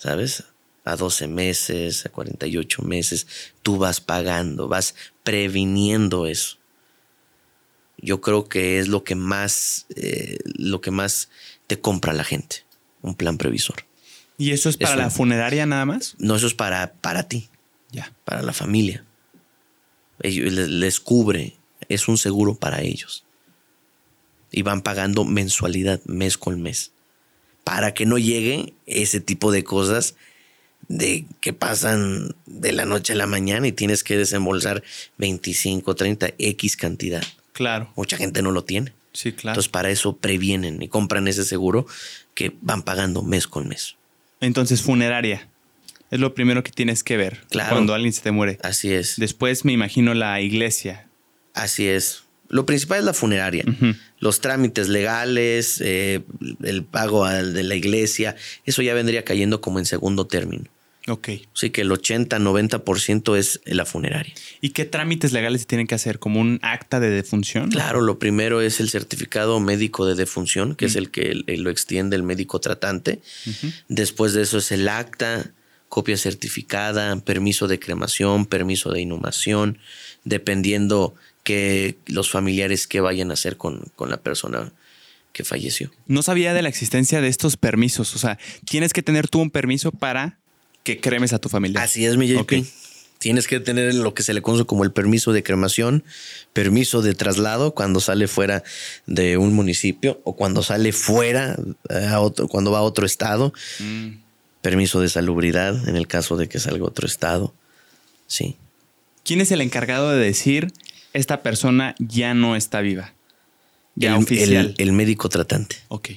¿Sabes? A 12 meses, a 48 meses, tú vas pagando, vas previniendo eso. Yo creo que es lo que más, eh, lo que más te compra la gente, un plan previsor. ¿Y eso es para Eso. la funeraria nada más? No, eso es para, para ti, Ya. para la familia. Ellos, les, les cubre, es un seguro para ellos. Y van pagando mensualidad, mes con mes. Para que no llegue ese tipo de cosas de que pasan de la noche a la mañana y tienes que desembolsar 25, 30, X cantidad. Claro. Mucha gente no lo tiene. Sí, claro. Entonces para eso previenen y compran ese seguro que van pagando mes con mes. Entonces, funeraria. Es lo primero que tienes que ver Claro. cuando alguien se te muere. Así es. Después me imagino la iglesia. Así es. Lo principal es la funeraria. Los trámites legales, eh, el pago al de la iglesia, eso ya vendría cayendo como en segundo término. Ok. Así que el 80-90% es la funeraria. ¿Y qué trámites legales se tienen que hacer? ¿Como un acta de defunción? Claro, lo primero es el certificado médico de defunción, que es el que lo extiende el médico tratante. Después de eso es el acta, copia certificada, permiso de cremación, permiso de inhumación, dependiendo que los familiares que vayan a hacer con, con la persona que falleció. No sabía de la existencia de estos permisos. O sea, tienes que tener tú un permiso para que cremes a tu familia. Así es, mi JP. Tienes que tener lo que se le conoce como el permiso de cremación, permiso de traslado cuando sale fuera de un municipio o cuando sale fuera, eh, a otro, cuando va a otro estado, Mm. permiso de salubridad en el caso de que salga a otro estado. Sí. ¿Quién es el encargado de decir esta persona ya no está viva? Ya el, oficial. el- el médico tratante ok.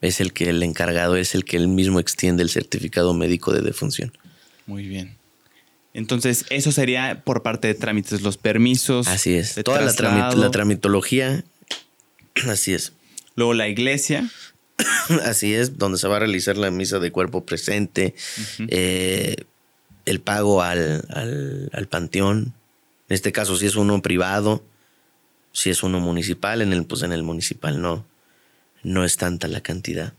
es el que el encargado es el que él mismo extiende el certificado médico de defunción. Muy bien. Entonces, eso sería por parte de trámites, los permisos. Así es. de Toda la, tramit- traslado, la tramitología, *clears throat* así es. Luego la iglesia. *clears throat* Así es, donde se va a realizar la misa de cuerpo presente, eh, el pago al, al- al panteón. En este caso, si es uno privado, si es uno municipal, en el, pues en el municipal no, no es tanta la cantidad.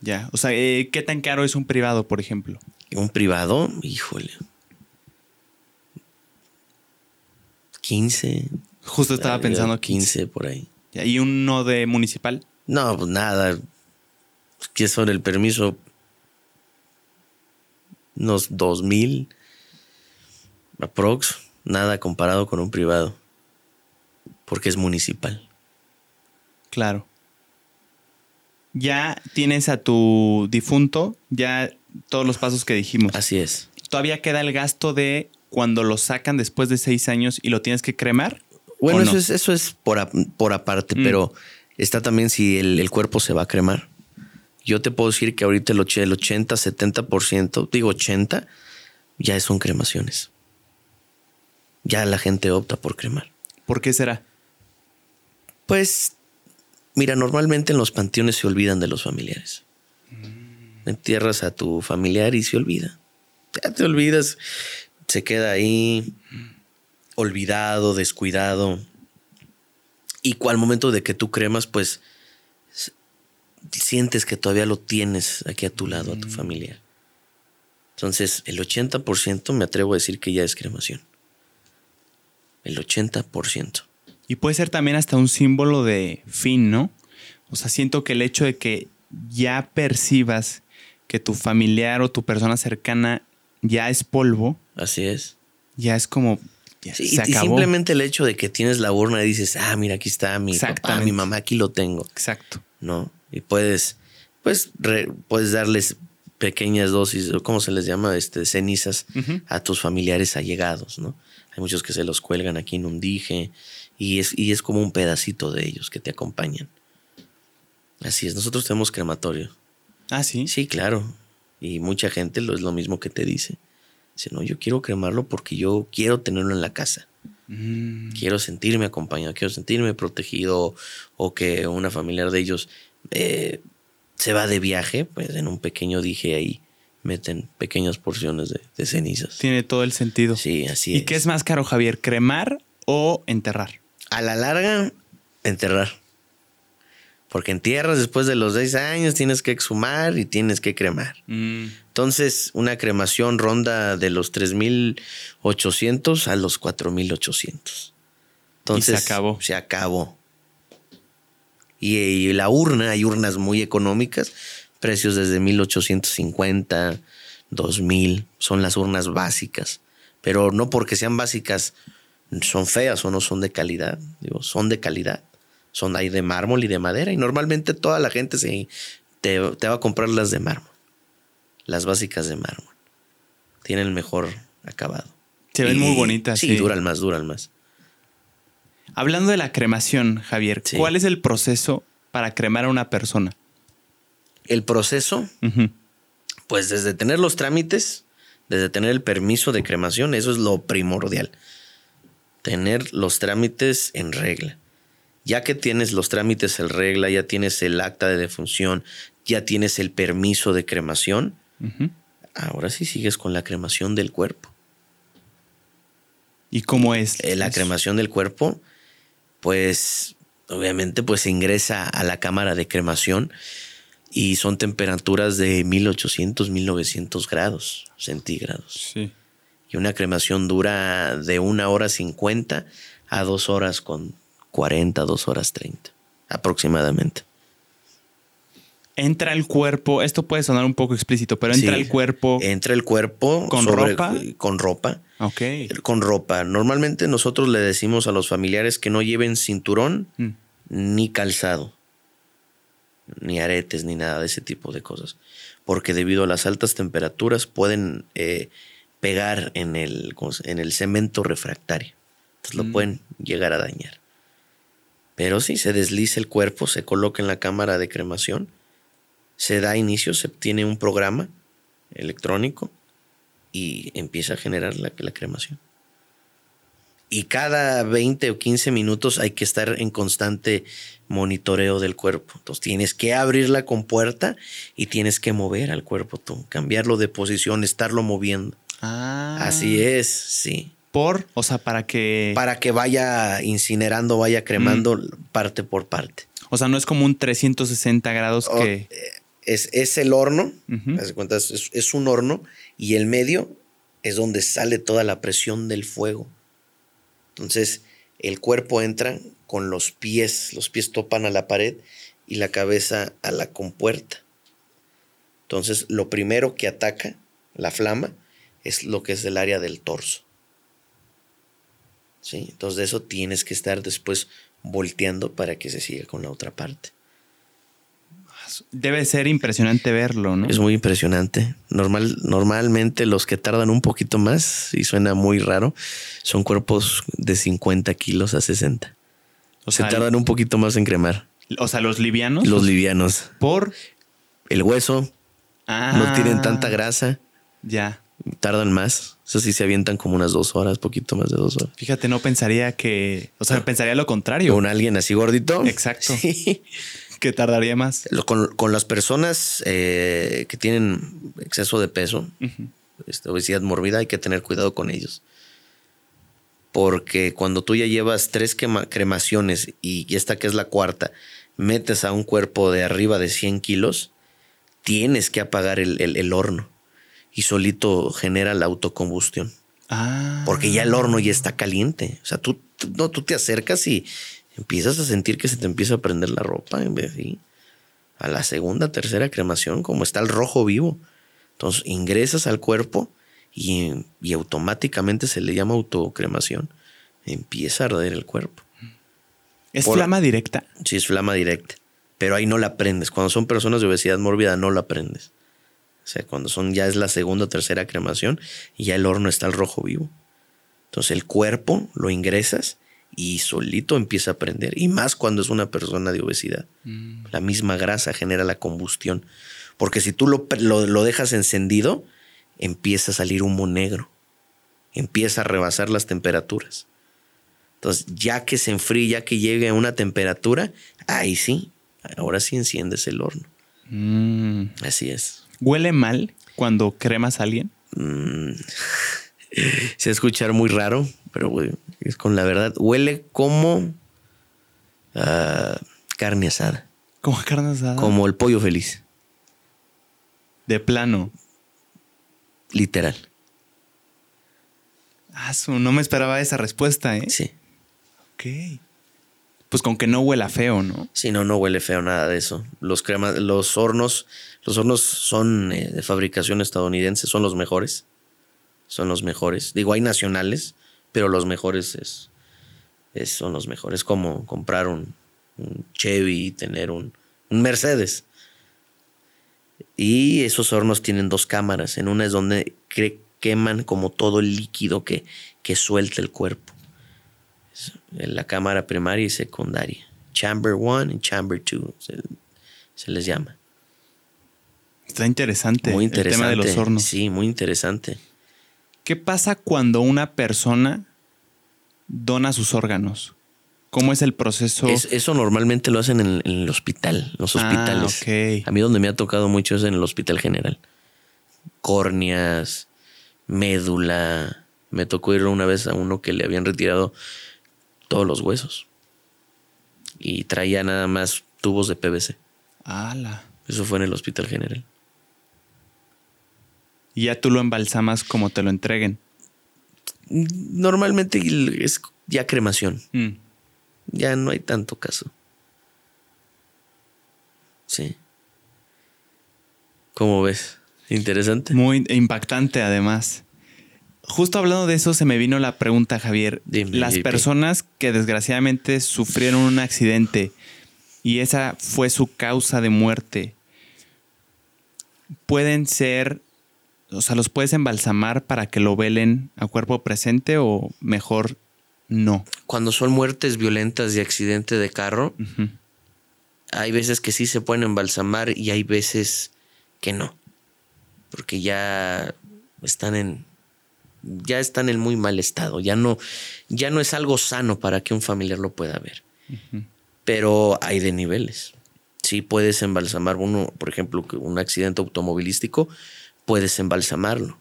Ya. O sea, eh, ¿qué tan caro es un privado, por ejemplo? Un privado, híjole. 15. Justo estaba arriba, pensando 15. 15 por ahí. ¿Y uno de municipal? No, pues nada. ¿Qué son el permiso? Unos dos mil. Aprox. Nada comparado con un privado. Porque es municipal. Claro. Ya tienes a tu difunto, ya todos los pasos que dijimos. Así es. Todavía queda el gasto de cuando lo sacan después de seis años y lo tienes que cremar. Bueno, ¿o eso no? es, eso es por, a- por aparte, Mm. pero está también si el, el cuerpo se va a cremar. Yo te puedo decir que ahorita el 80, 70%, digo 80, ya son cremaciones. Ya la gente opta por cremar. ¿Por qué será? Pues, mira, normalmente en los panteones se olvidan de los familiares. Entierras a tu familiar y se olvida. Ya te olvidas, se queda ahí olvidado, descuidado. Y al momento de que tú cremas, pues sientes que todavía lo tienes aquí a tu lado, a tu familiar. Entonces, el 80% me atrevo a decir que ya es cremación. El 80%. Y puede ser también hasta un símbolo de fin, ¿no? O sea, siento que el hecho de que ya percibas que tu familiar o tu persona cercana ya es polvo, Así es. ya es como ya Sí, se y- y acabó. simplemente el hecho de que tienes la urna y dices, ah, mira, aquí está mi papá, mi mamá, aquí lo tengo, Exacto. ¿no? Y puedes, pues, re- puedes darles pequeñas dosis, o ¿cómo se les llama? Este, cenizas a tus familiares allegados, ¿no? Hay muchos que se los cuelgan aquí en un dije y es, y es como un pedacito de ellos que te acompañan. Así es, nosotros tenemos crematorio. Ah, sí. Sí, claro. Y mucha gente lo es lo mismo que te dice. Dice, no, yo quiero cremarlo porque yo quiero tenerlo en la casa. Mm, Quiero sentirme acompañado, quiero sentirme protegido o que una familiar de ellos eh, se va de viaje, pues en un pequeño dije ahí meten pequeñas porciones de, de cenizas. tiene todo el sentido. Sí, así ¿Y es. qué es más caro, Javier? ¿Cremar o enterrar? A la larga, enterrar. Porque entierras después de los 10 años, tienes que exhumar y tienes que cremar. Mm, Entonces, una cremación ronda de los 3.800 a los 4.800. Entonces, se acabó. Se acabó. Y, y la urna, hay urnas muy económicas, precios desde 1.850, 2.000, son las urnas básicas. Pero no porque sean básicas son feas o no son de calidad. Digo, son de calidad. Son ahí de mármol y de madera. Y normalmente toda la gente se, te, te va a comprar las de mármol. Las básicas de mármol. Tienen el mejor acabado. se ven Y- muy bonitas. Sí, duran más, duran más. Hablando de la cremación, Javier, Sí. ¿cuál es el proceso para cremar a una persona? El proceso, pues desde tener los trámites, desde tener el permiso de cremación, eso es lo primordial. Tener los trámites en regla. Ya que tienes los trámites en regla, ya tienes el acta de defunción, ya tienes el permiso de cremación, ahora sí sigues con la cremación del cuerpo. ¿Y cómo es? Eh, la cremación del cuerpo, pues obviamente pues se ingresa a la cámara de cremación y son temperaturas de 1800, 1900 grados centígrados. Sí. Y una cremación dura de una hora 50 a dos horas con 40, dos horas 30 aproximadamente. Entra el cuerpo, esto puede sonar un poco explícito, pero entra Sí. el cuerpo. Entra el cuerpo ¿Con ropa? Con ropa. Ok. Con ropa. Normalmente nosotros le decimos a los familiares que no lleven cinturón Mm. ni calzado, ni aretes, ni nada de ese tipo de cosas. Porque debido a las altas temperaturas pueden eh, pegar en el, ¿cómo se- en el cemento refractario. Entonces lo Mm. pueden llegar a dañar. Pero si se desliza el cuerpo, se coloca en la cámara de cremación, se da inicio, se obtiene un programa electrónico y empieza a generar la, la cremación. Y cada 20 o 15 minutos hay que estar en constante monitoreo del cuerpo. Entonces tienes que abrir la compuerta y tienes que mover al cuerpo tú, cambiarlo de posición, estarlo moviendo. Ah. Así es, sí. Por, o sea, para que. Para que vaya incinerando, vaya cremando parte por parte. O sea, no es como un 360 grados Oh, que. Es, es el horno, haz de cuenta, es, es un horno y el medio es donde sale toda la presión del fuego. Entonces, el cuerpo entra con los pies, los pies topan a la pared y la cabeza a la compuerta. Entonces, lo primero que ataca la flama es lo que es el área del torso. ¿Sí? Entonces, de eso tienes que estar después volteando para que se siga con la otra parte. Debe ser impresionante verlo, ¿no? Es muy impresionante. Normal, normalmente los que tardan un poquito más, y suena muy raro, son cuerpos de 50 kilos a 60. O Se tardan un poquito más en cremar. O sea, los livianos. Los livianos. Por el hueso. No tienen tanta grasa. Ya. Tardan más. Eso sí se avientan como unas dos horas, poquito más de dos horas. Fíjate, no pensaría que. O sea, pensaría lo contrario. Con alguien así gordito. Exacto. *laughs* que tardaría más. Con, las personas eh, que tienen exceso de peso, esta obesidad mórbida, hay que tener cuidado con ellos. Porque cuando tú ya llevas tres cremaciones y, esta que es la cuarta, metes a un cuerpo de arriba de 100 kilos, tienes que apagar el, horno y solito genera la autocombustión. Ah. Porque ya el horno ya está caliente. O sea, tú, no, tú te acercas y empiezas a sentir que se te empieza a prender la ropa en vez de a la segunda, tercera cremación, como está el rojo vivo. Entonces ingresas al cuerpo y, automáticamente se le llama autocremación. Empieza a arder el cuerpo. ¿Es flama directa? Sí, es flama directa. Pero ahí no la prendes. Cuando son personas de obesidad mórbida, no la prendes. O sea, cuando son ya es la segunda o tercera cremación y ya el horno está al rojo vivo. Entonces el cuerpo lo ingresas y solito empieza a prender. Y más cuando es una persona de obesidad. Mm. La misma grasa genera la combustión. Porque si tú lo, lo, dejas encendido, empieza a salir humo negro. Empieza a rebasar las temperaturas. Entonces, ya que se enfríe, ya que llegue a una temperatura, ahí sí, ahora sí enciendes el horno. Mm. Así es. ¿Huele mal cuando cremas a alguien? Mm. *laughs* se escuchar muy raro, pero es con la verdad. Huele como ah, carne asada. Como carne asada. Como el pollo feliz. De plano. Literal. Ah, no me esperaba esa respuesta, ¿eh? Sí. Ok. Pues con que no huela feo, ¿no? Sí, no, no huele feo nada de eso. Los cremas, los hornos, los hornos son eh, de fabricación estadounidense, son los mejores. Son los mejores. Digo, hay nacionales, pero los mejores es, son los mejores. Como comprar un, Chevy y tener un, Mercedes. Y esos hornos tienen dos cámaras. En una es donde queman como todo el líquido que, que suelta el cuerpo. En la cámara primaria y secundaria. Chamber 1 y Chamber 2 se, les llama. Está interesante. Muy interesante. El tema de los hornos. Sí, muy interesante. ¿Qué pasa cuando una persona dona sus órganos? ¿Cómo es el proceso? eso normalmente lo hacen en, el hospital, los ah, hospitales. A mí donde me ha tocado mucho es en el hospital general. Córneas, médula. Me tocó ir una vez a uno que le habían retirado todos los huesos. Y traía nada más tubos de PVC. ¡Hala! Eso fue en el hospital general y ya tú lo embalsamas como te lo entreguen. Normalmente es ya cremación. Mm. Ya no hay tanto caso. Sí. ¿Cómo ves? Interesante. Muy impactante además. Justo hablando de eso se me vino la pregunta, Javier. Las personas que desgraciadamente sufrieron un accidente y esa fue su causa de muerte, pueden ser o sea, ¿los puedes embalsamar para que lo velen a cuerpo presente o mejor no? Cuando son muertes violentas de accidente de carro, hay veces que sí se pueden embalsamar y hay veces que no. Porque ya están en ya están en muy mal estado, ya no ya no es algo sano para que un familiar lo pueda ver. Pero hay de niveles. Sí puedes embalsamar uno, por ejemplo, un accidente automovilístico, puedes embalsamarlo.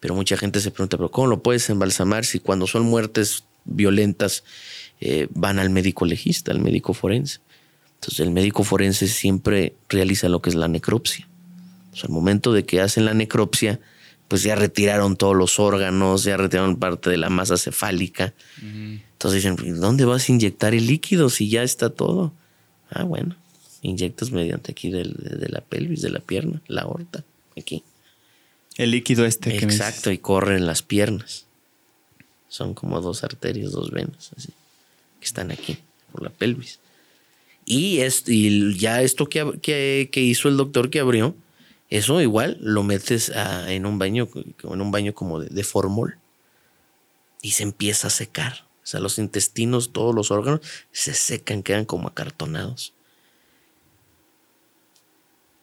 Pero mucha gente se pregunta, ¿pero cómo lo puedes embalsamar si cuando son muertes violentas eh, van al médico legista, al médico forense? Entonces el médico forense siempre realiza lo que es la necropsia. al momento de que hacen la necropsia, pues ya retiraron todos los órganos, ya retiraron parte de la masa cefálica. Entonces dicen, ¿dónde vas a inyectar el líquido si ya está todo? Ah, bueno, inyectas mediante aquí de, de la pelvis, de la pierna, la aorta, aquí. El líquido este. Exacto, y corre en las piernas. Son como dos arterias, dos venas, así, que están aquí. por la pelvis. Y, es, y ya esto que, que, que, hizo el doctor que abrió, eso igual lo metes en un baño, en un baño como de, de formol y se empieza a secar. O sea, los intestinos, todos los órganos se secan, quedan como acartonados.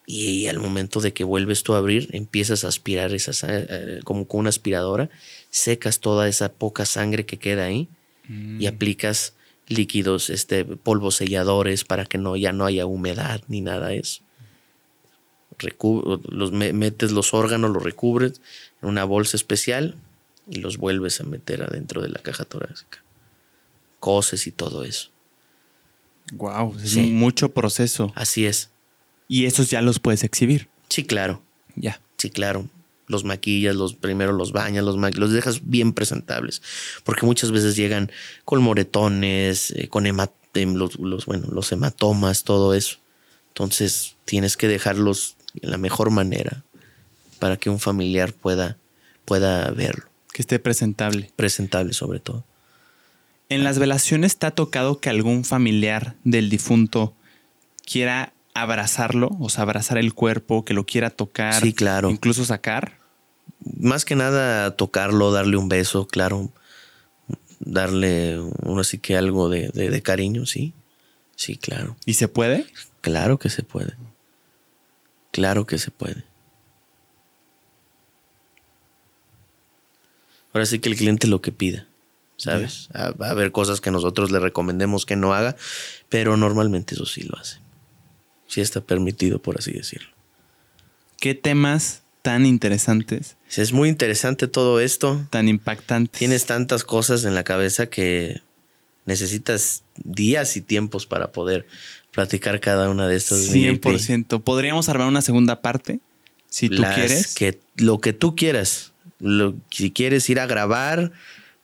Y, al momento de que vuelves tú a abrir, empiezas a aspirar esa eh, como con una aspiradora, secas toda esa poca sangre que queda ahí y mm. aplicas líquidos, este, polvos selladores para que no, ya no haya humedad ni nada de eso. los metes los órganos, los recubres en una bolsa especial y los vuelves a meter adentro de la caja torácica. Coses y todo eso. Wow, es mucho proceso. Así es. Y esos ya los puedes exhibir. Sí, claro. Ya. Sí, claro. Los maquillas, los primero los bañas, los los dejas bien presentables. Porque muchas veces llegan con moretones, eh, con em, los, los, bueno, los hematomas, todo eso. Entonces tienes que dejarlos de la mejor manera para que un familiar pueda, pueda verlo. Que esté presentable. Presentable sobre todo. ¿En las velaciones te ha tocado que algún familiar del difunto quiera abrazarlo, o sea, abrazar el cuerpo, que lo quiera tocar? Sí, claro. Incluso sacar. Más que nada tocarlo, darle un beso, claro. Darle uno así que algo de, de cariño, sí. Sí, claro. ¿Y se puede? Claro que se puede. Claro que se puede. Ahora sí que el cliente lo que pida, ¿sabes? Va a haber cosas que nosotros le recomendemos que no haga, pero normalmente eso sí lo hace. Sí está permitido, por así decirlo. ¿Qué temas tan interesantes? Es muy interesante todo esto. Tan impactante. Tienes tantas cosas en la cabeza que necesitas días y tiempos para poder platicar cada una de estas. 100%. ¿Podríamos armar una segunda parte? Si tú quieres. Que, lo que tú quieras si quieres ir a grabar,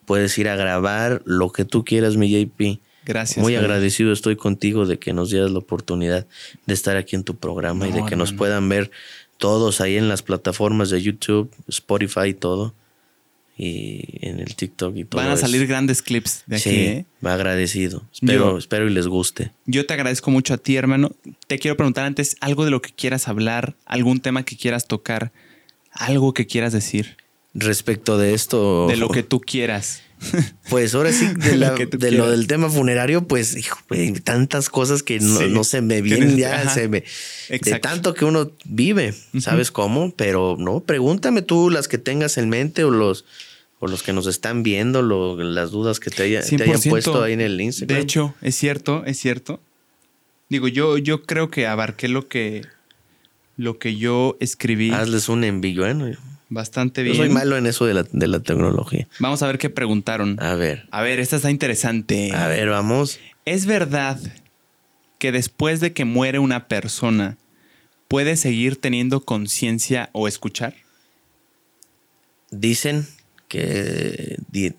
puedes ir a grabar lo que tú quieras, mi JP. Gracias. Muy agradecido estoy contigo de que nos dieras la oportunidad de estar aquí en tu programa y de que nos puedan ver todos ahí en las plataformas de YouTube, Spotify y todo. Y en el TikTok y todo. Van a salir grandes clips de aquí. Sí, ¿eh? agradecido. Espero, espero y les guste. Yo te agradezco mucho a ti, hermano. Te quiero preguntar antes algo de lo que quieras hablar, algún tema que quieras tocar, algo que quieras decir respecto de esto. De lo *laughs* que tú quieras. *laughs* Pues ahora sí, de, *laughs* lo del tema funerario, pues hijo, tantas cosas que no, se me vienen ya, se me, de tanto que uno vive, ¿sabes cómo? Pero no, pregúntame tú las que tengas en mente o los, o los que nos están viendo, las dudas que te, haya, te hayan puesto ahí en el Instagram. De hecho, es cierto, es cierto. Digo, yo, yo creo que abarqué lo que, lo que yo escribí. Hazles un envío, ¿eh? Bastante bien. Yo soy malo en eso de la, de la tecnología. Vamos a ver qué preguntaron. A ver. A ver, esta está interesante. A ver, vamos. ¿Es verdad que después de que muere una persona puede seguir teniendo conciencia o escuchar? Dicen que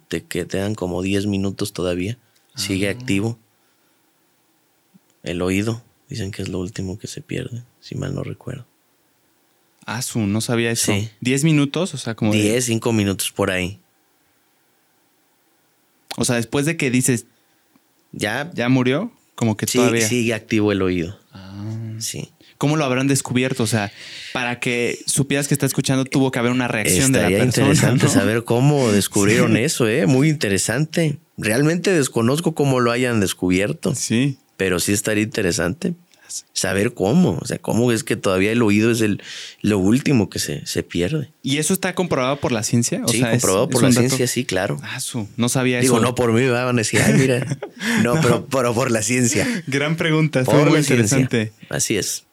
te, que te dan como 10 minutos todavía. Sigue ah. activo. El oído. Dicen que es lo último que se pierde, si mal no recuerdo. Ah, su, no sabía eso. Sí. ¿10 minutos? O sea, como. 10, 5 minutos por ahí. O sea, después de que dices. Ya. ¿Ya murió? Como que sí, todavía. Sigue activo el oído. Ah. Sí. ¿Cómo lo habrán descubierto? O sea, para que supieras que está escuchando, tuvo que haber una reacción de la persona. interesante saber cómo *laughs* descubrieron eso, ¿eh? Muy interesante. Realmente desconozco cómo lo hayan descubierto. Sí. Pero sí estaría interesante saber cómo, o sea, cómo es que todavía el oído es el, lo último que se, se pierde. ¿Y eso está comprobado por la ciencia? sí, comprobado por la ciencia, sí, claro. Ah, no sabía eso. Digo, no por mí, van a decir, ay, mira. *laughs* no, Pero, por la ciencia. Gran pregunta, está muy interesante. Así es.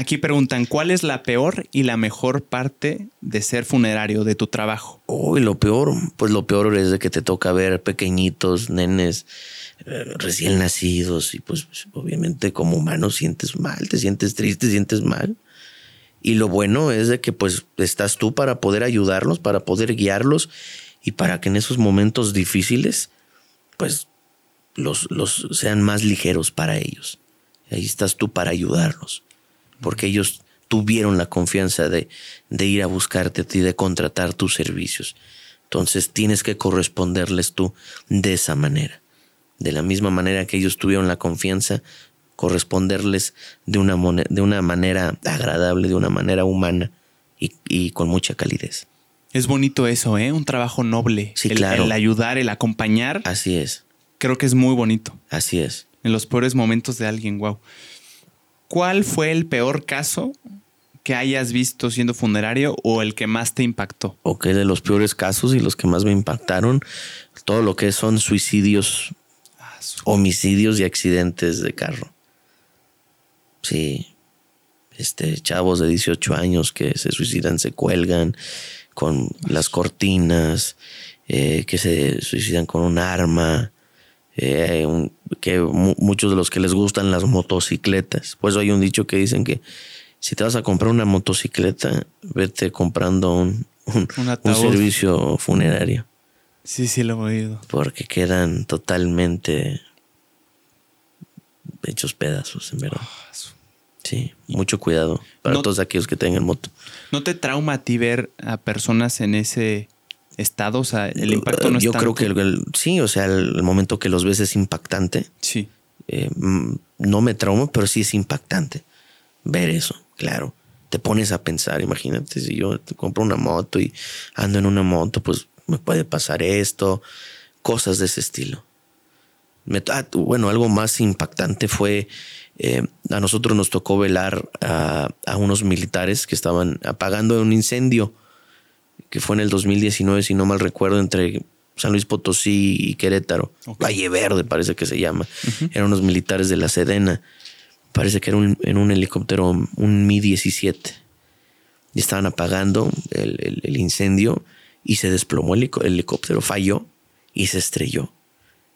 Aquí preguntan, ¿cuál es la peor y la mejor parte de ser funerario, de tu trabajo? Uy, lo peor, pues lo peor es de que te toca ver pequeñitos, nenes, recién nacidos y pues obviamente como humano sientes mal, te sientes triste, sientes mal. Y lo bueno es de que pues estás tú para poder ayudarlos, para poder guiarlos y para que en esos momentos difíciles pues los, los sean más ligeros para ellos. Ahí estás tú para ayudarlos, porque ellos tuvieron la confianza de, de ir a buscarte y de contratar tus servicios. Entonces tienes que corresponderles tú de esa manera de la misma manera que ellos tuvieron la confianza, corresponderles de una, de una manera agradable, de una manera humana y, con mucha calidez. Es bonito eso, ¿eh? Un trabajo noble. Sí, el, claro. El ayudar, el acompañar. Así es. Creo que es muy bonito. Así es. En los peores momentos de alguien, wow. ¿Cuál fue el peor caso que hayas visto siendo funerario o el que más te impactó? Ok, de los peores casos y los que más me impactaron, todo lo que son suicidios, su- homicidios y accidentes de carro. Sí, este, chavos de 18 años que se suicidan, se cuelgan con las cortinas, eh, que se suicidan con un arma, eh, un- que mu- muchos de los que les gustan las motocicletas. Pues hay un dicho que dicen que si te vas a comprar una motocicleta, vete comprando un, un- Un servicio funerario, Sí, sí, lo he oído. porque quedan totalmente hechos pedazos, en verdad. Ah, Sí, mucho cuidado para No- todos aquellos que tengan moto. ¿No te trauma a ti ver a personas en ese estado? O sea, el impacto no es Yo tanto. creo que el- el- sí, o sea, el, el momento que los ves es impactante. Sí. Eh, no me trauma, pero sí es impactante ver eso, claro. Te pones a pensar, imagínate si yo te compro una moto y ando en una moto, pues me puede pasar esto, cosas de ese estilo. Ah, bueno, algo más impactante fue, eh, a nosotros nos tocó velar a, a unos militares que estaban apagando un incendio, que fue en el 2019, si no mal recuerdo, entre San Luis Potosí y Querétaro. Valle Verde parece que se llama. Eran unos militares de la Sedena. Parece que era un, en un helicóptero, un Mi-17. Y estaban apagando el, el- el incendio y se desplomó el helicóptero, falló y se estrelló.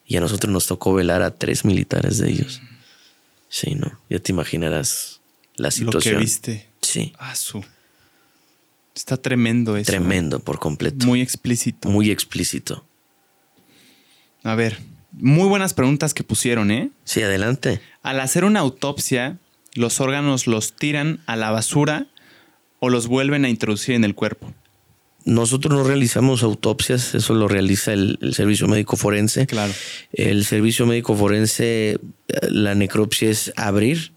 Y a nosotros nos tocó velar a tres militares de ellos. Sí, ¿no? Ya te imaginarás la Lo que situación. viste. Sí, Ah, su. Está tremendo eso. tremendo por completo. Muy explícito. Muy explícito. A ver, muy buenas preguntas que pusieron, ¿eh? Sí, adelante. Al hacer una autopsia, ¿los órganos los tiran a la basura o los vuelven a introducir en el cuerpo? Nosotros no realizamos autopsias, eso lo realiza el, el servicio médico forense. Claro. El servicio médico forense, eh, la necropsia es abrir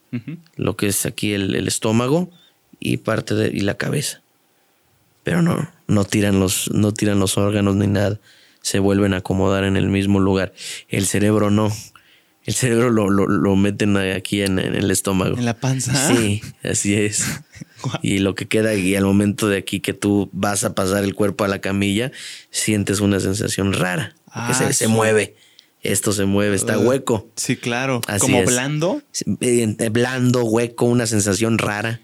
lo que es aquí el, el estómago y parte de y la cabeza. Pero no, no tiran los, no tiran los órganos ni nada. Se vuelven a acomodar en el mismo lugar. El cerebro no. El cerebro lo, lo, lo meten aquí en, en el estómago. ¿En la panza? Sí, así es. *laughs* Y lo que queda y al momento de aquí que tú vas a pasar el cuerpo a la camilla, sientes una sensación rara. Porque Ah, se, se sí. mueve. Esto se mueve, está Uh, hueco. Sí, claro. Así Como es. blando. Eh, Blando, hueco, una sensación rara.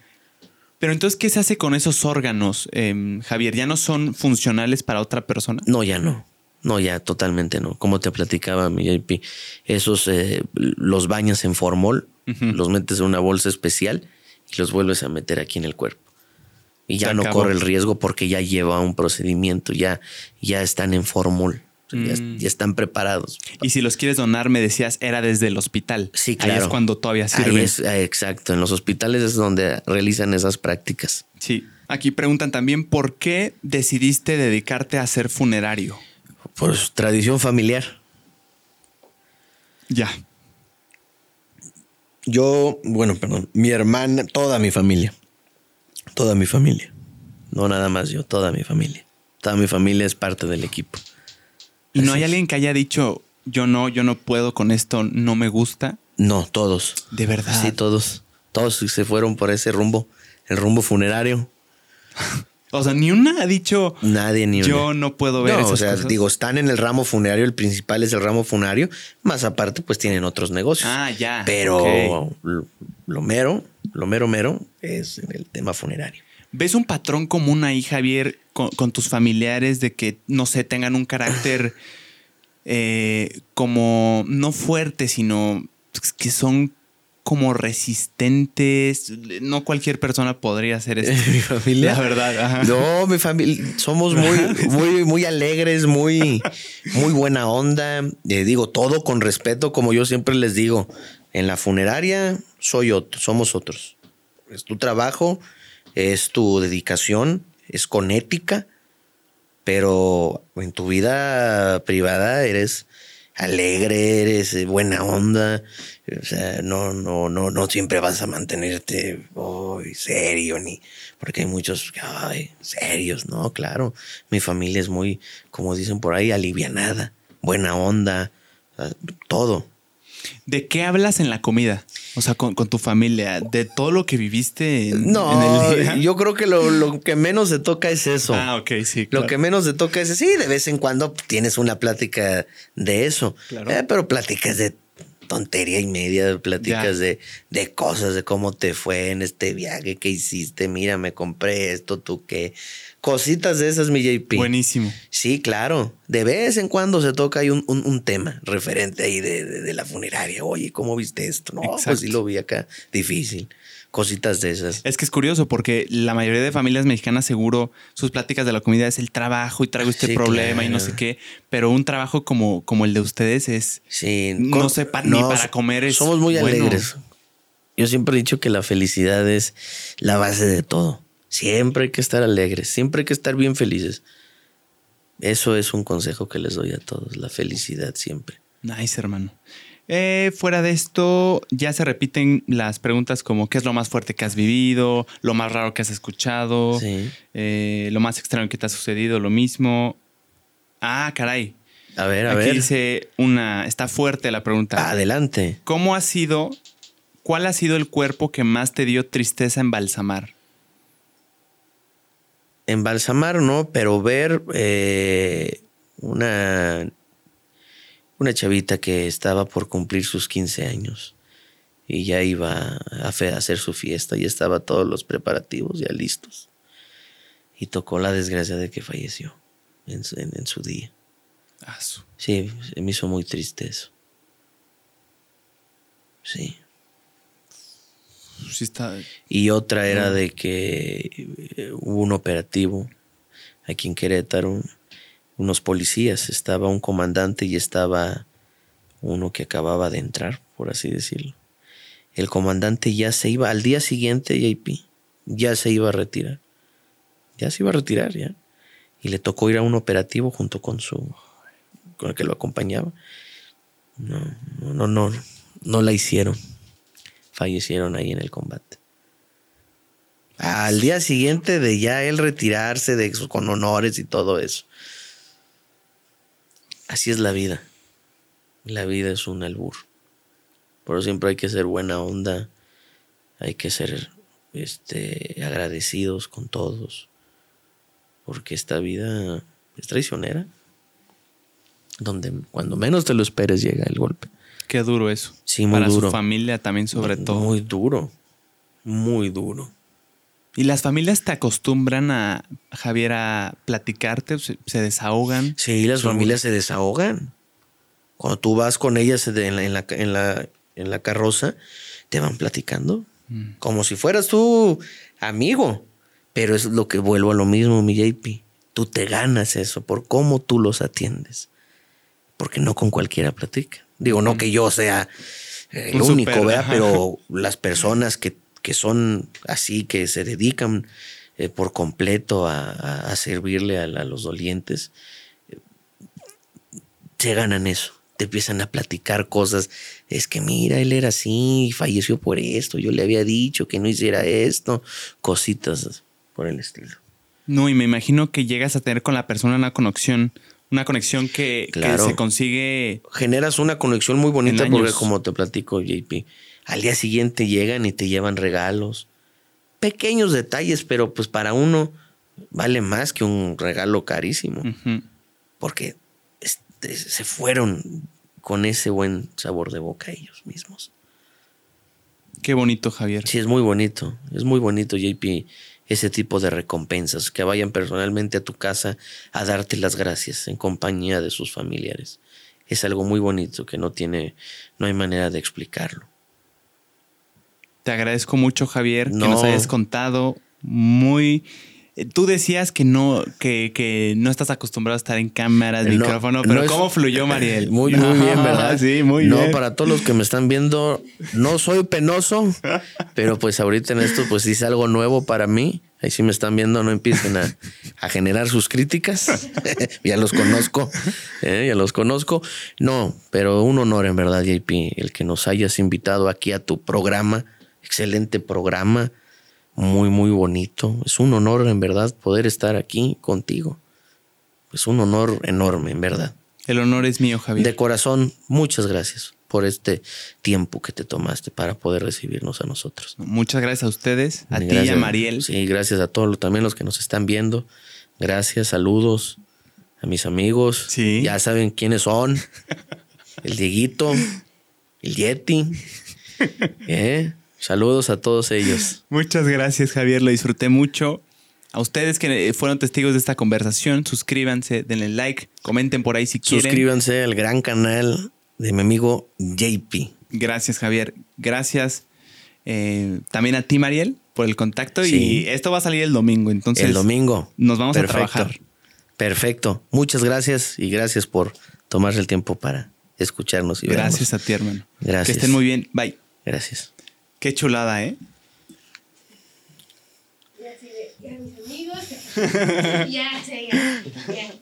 Pero entonces, ¿qué se hace con esos órganos, em, Javier? ¿Ya no son funcionales para otra persona? No, ya no. No, ya totalmente no. Como te platicaba mi JP, esos eh, los bañas en formol, los metes en una bolsa especial y los vuelves a meter aquí en el cuerpo. Y ya Se no acabó. corre el riesgo porque ya lleva un procedimiento, ya, ya están en ya, Mm. ya están preparados. Y si los quieres donar, me decías, era desde el hospital. Sí, Ahí claro. es cuando todavía Ahí sirven. es, eh, exacto, en los hospitales es donde realizan esas prácticas. Sí. Aquí preguntan también, ¿por qué decidiste dedicarte a ser funerario? Pues tradición familiar. Ya. Yo, bueno, perdón, mi hermana, toda mi familia. Toda mi familia. No nada más yo, toda mi familia. Toda mi familia es parte del equipo. ¿Y no hay es. alguien que haya dicho, yo no, yo no puedo con esto, no me gusta? No, todos. De verdad. Sí, todos. Todos se fueron por ese rumbo, el rumbo funerario. O sea, ni una ha dicho, Nadie ni yo una. no puedo ver No, esas o sea, cosas. digo, están en el ramo funerario, el principal es el ramo funerario, más aparte pues tienen otros negocios. Ah, ya. Pero lo, lo mero, lo mero mero es el tema funerario. ¿Ves un patrón común ahí, Javier, con, con tus familiares de que, no sé, tengan un carácter *laughs* eh, como no fuerte, sino que son como resistentes? No cualquier persona podría hacer esto. *laughs* mi familia. La verdad, ajá. No, mi familia, somos muy, *laughs* muy, muy alegres, muy, muy buena onda. Eh, digo, todo con respeto, como yo siempre les digo. En la funeraria soy otro, somos otros. Es tu trabajo, es tu dedicación, es con ética, pero en tu vida privada eres, alegre, eres eh, buena onda. O sea, no, no, no, no siempre vas a mantenerte serio, ni porque hay muchos, ay, serios, no, claro. Mi familia es muy, como dicen por ahí, alivianada, buena onda, todo. ¿De qué hablas en la comida? O sea, con, tu familia, de todo lo que viviste en, no, el día. Yo creo que lo, que menos se toca es eso. Ah, ok, sí. Lo que menos se toca es, sí, de vez en cuando tienes una plática de eso. Claro. Eh, pero pláticas de tontería y media, pláticas de, de, cosas, de cómo te fue en este viaje, qué hiciste, mira, me compré esto, tú qué. Cositas de esas, mi JP. Buenísimo. Sí, claro. De vez en cuando se toca ahí un, un, tema referente ahí de, de, la funeraria. Oye, ¿cómo viste esto? No, pues sí lo vi acá. Difícil cositas de esas. Es que es curioso porque la mayoría de familias mexicanas seguro sus pláticas de la comida es el trabajo y traigo este problema y no sé qué, pero un trabajo como, como el de ustedes es sí, no sé ni para comer es somos muy alegres. Yo siempre he dicho que la felicidad es la base de todo. Siempre hay que estar alegres, siempre hay que estar bien felices. Eso es un consejo que les doy a todos, la felicidad siempre. Nice, hermano. Eh, fuera de esto, ya se repiten las preguntas como qué es lo más fuerte que has vivido, lo más raro que has escuchado, eh, lo más extraño que te ha sucedido, lo mismo. Ah, caray. A ver, a Aquí ver. dice una, está fuerte la pregunta. Adelante. ¿Cómo ha sido, cuál ha sido el cuerpo que más te dio tristeza embalsamar? Embalsamar no, pero ver eh, una una chavita que estaba por cumplir sus 15 años y ya iba a hacer su fiesta, y estaba todos los preparativos ya listos. Y tocó la desgracia de que falleció en, su día. Ah, sí, me hizo muy triste eso. Sí. Sí está... Y otra era de que eh, hubo un operativo aquí en Querétaro unos policías, estaba un comandante y estaba uno que acababa de entrar, por así decirlo. El comandante ya se iba, al día siguiente, JP, ya se iba a retirar. Ya se iba a retirar, ya. Y le tocó ir a un operativo junto con su, con el que lo acompañaba. No, no, no, no, no la hicieron. Fallecieron ahí en el combate. Al día siguiente de ya él retirarse de con honores y todo eso. Así es la vida. La vida es un albur. Pero siempre hay que ser buena onda. Hay que ser este, agradecidos con todos. Porque esta vida es traicionera. Donde cuando menos te lo esperes llega el golpe. Qué duro eso. Sí, muy duro. Para su familia también sobre todo. Muy duro. Muy duro. ¿Y las familias te acostumbran a, Javier, a platicarte? ¿Se, desahogan? Sí, las familias se desahogan. Cuando tú vas con ellas en la, en la, en la, carroza, te van platicando. Mm. Como si fueras tú amigo. Pero es lo que vuelvo a lo mismo, mi JP. Tú te ganas eso por cómo tú los atiendes. Porque no con cualquiera platica. Digo, no que yo sea el único, vea, pero las personas que que son así, que se dedican eh, por completo a, servirle a, los dolientes, eh, se ganan eso. Te empiezan a platicar cosas. Es que mira, él era así, falleció por esto. Yo le había dicho que no hiciera esto. Cositas por el estilo. No, y me imagino que llegas a tener con la persona una conexión, una conexión que, que se consigue. Generas una conexión muy bonita porque, como te platico, JP, al día siguiente llegan y te llevan regalos. Pequeños detalles, pero pues para uno vale más que un regalo carísimo. Porque este, se fueron con ese buen sabor de boca ellos mismos. Qué bonito, Javier. Sí, es muy bonito. Es muy bonito, JP, ese tipo de recompensas. Que vayan personalmente a tu casa a darte las gracias en compañía de sus familiares. Es algo muy bonito que no tiene, no hay manera de explicarlo. Te agradezco mucho, Javier, que nos hayas contado muy. Eh, tú decías que no, que, no estás acostumbrado a estar en cámaras, micrófono, pero ¿cómo fluyó, *laughs* Mariel? Muy, muy bien, ¿verdad? Sí, muy bien. No, para todos los que me están viendo, no soy penoso, pero pues ahorita en esto, pues sí es algo nuevo para mí. Ahí sí me están viendo, no empiecen a, a generar sus críticas. *laughs* ya los conozco, ¿eh? ya los conozco. No, pero un honor en verdad, JP, el que nos hayas invitado aquí a tu programa. Excelente programa, muy, muy bonito. Es un honor en verdad poder estar aquí contigo. Es un honor enorme, en verdad. El honor es mío, Javier. De corazón, muchas gracias por este tiempo que te tomaste para poder recibirnos a nosotros. Muchas gracias a ustedes, a ti y a Mariel. Sí, gracias a todos también los que nos están viendo. Gracias, saludos a mis amigos. Sí. Ya saben quiénes son. *laughs* El Dieguito, el Yeti. *laughs* ¿Eh? Saludos a todos ellos. *laughs* Muchas gracias, Javier. Lo disfruté mucho. A ustedes que fueron testigos de esta conversación, suscríbanse, denle like, comenten por ahí si quieren. Suscríbanse al gran canal de mi amigo JP. Gracias, Javier. Gracias eh, también a ti, Mariel, por el contacto. Y esto va a salir el domingo. Entonces, el domingo. Nos vamos a trabajar. Perfecto. Muchas gracias y gracias por tomarse el tiempo para escucharnos. Y gracias a ti, hermano. Gracias. Que estén muy bien. Bye. Gracias. Qué chulada, ¿eh? Ya, mis amigos. ya, ya.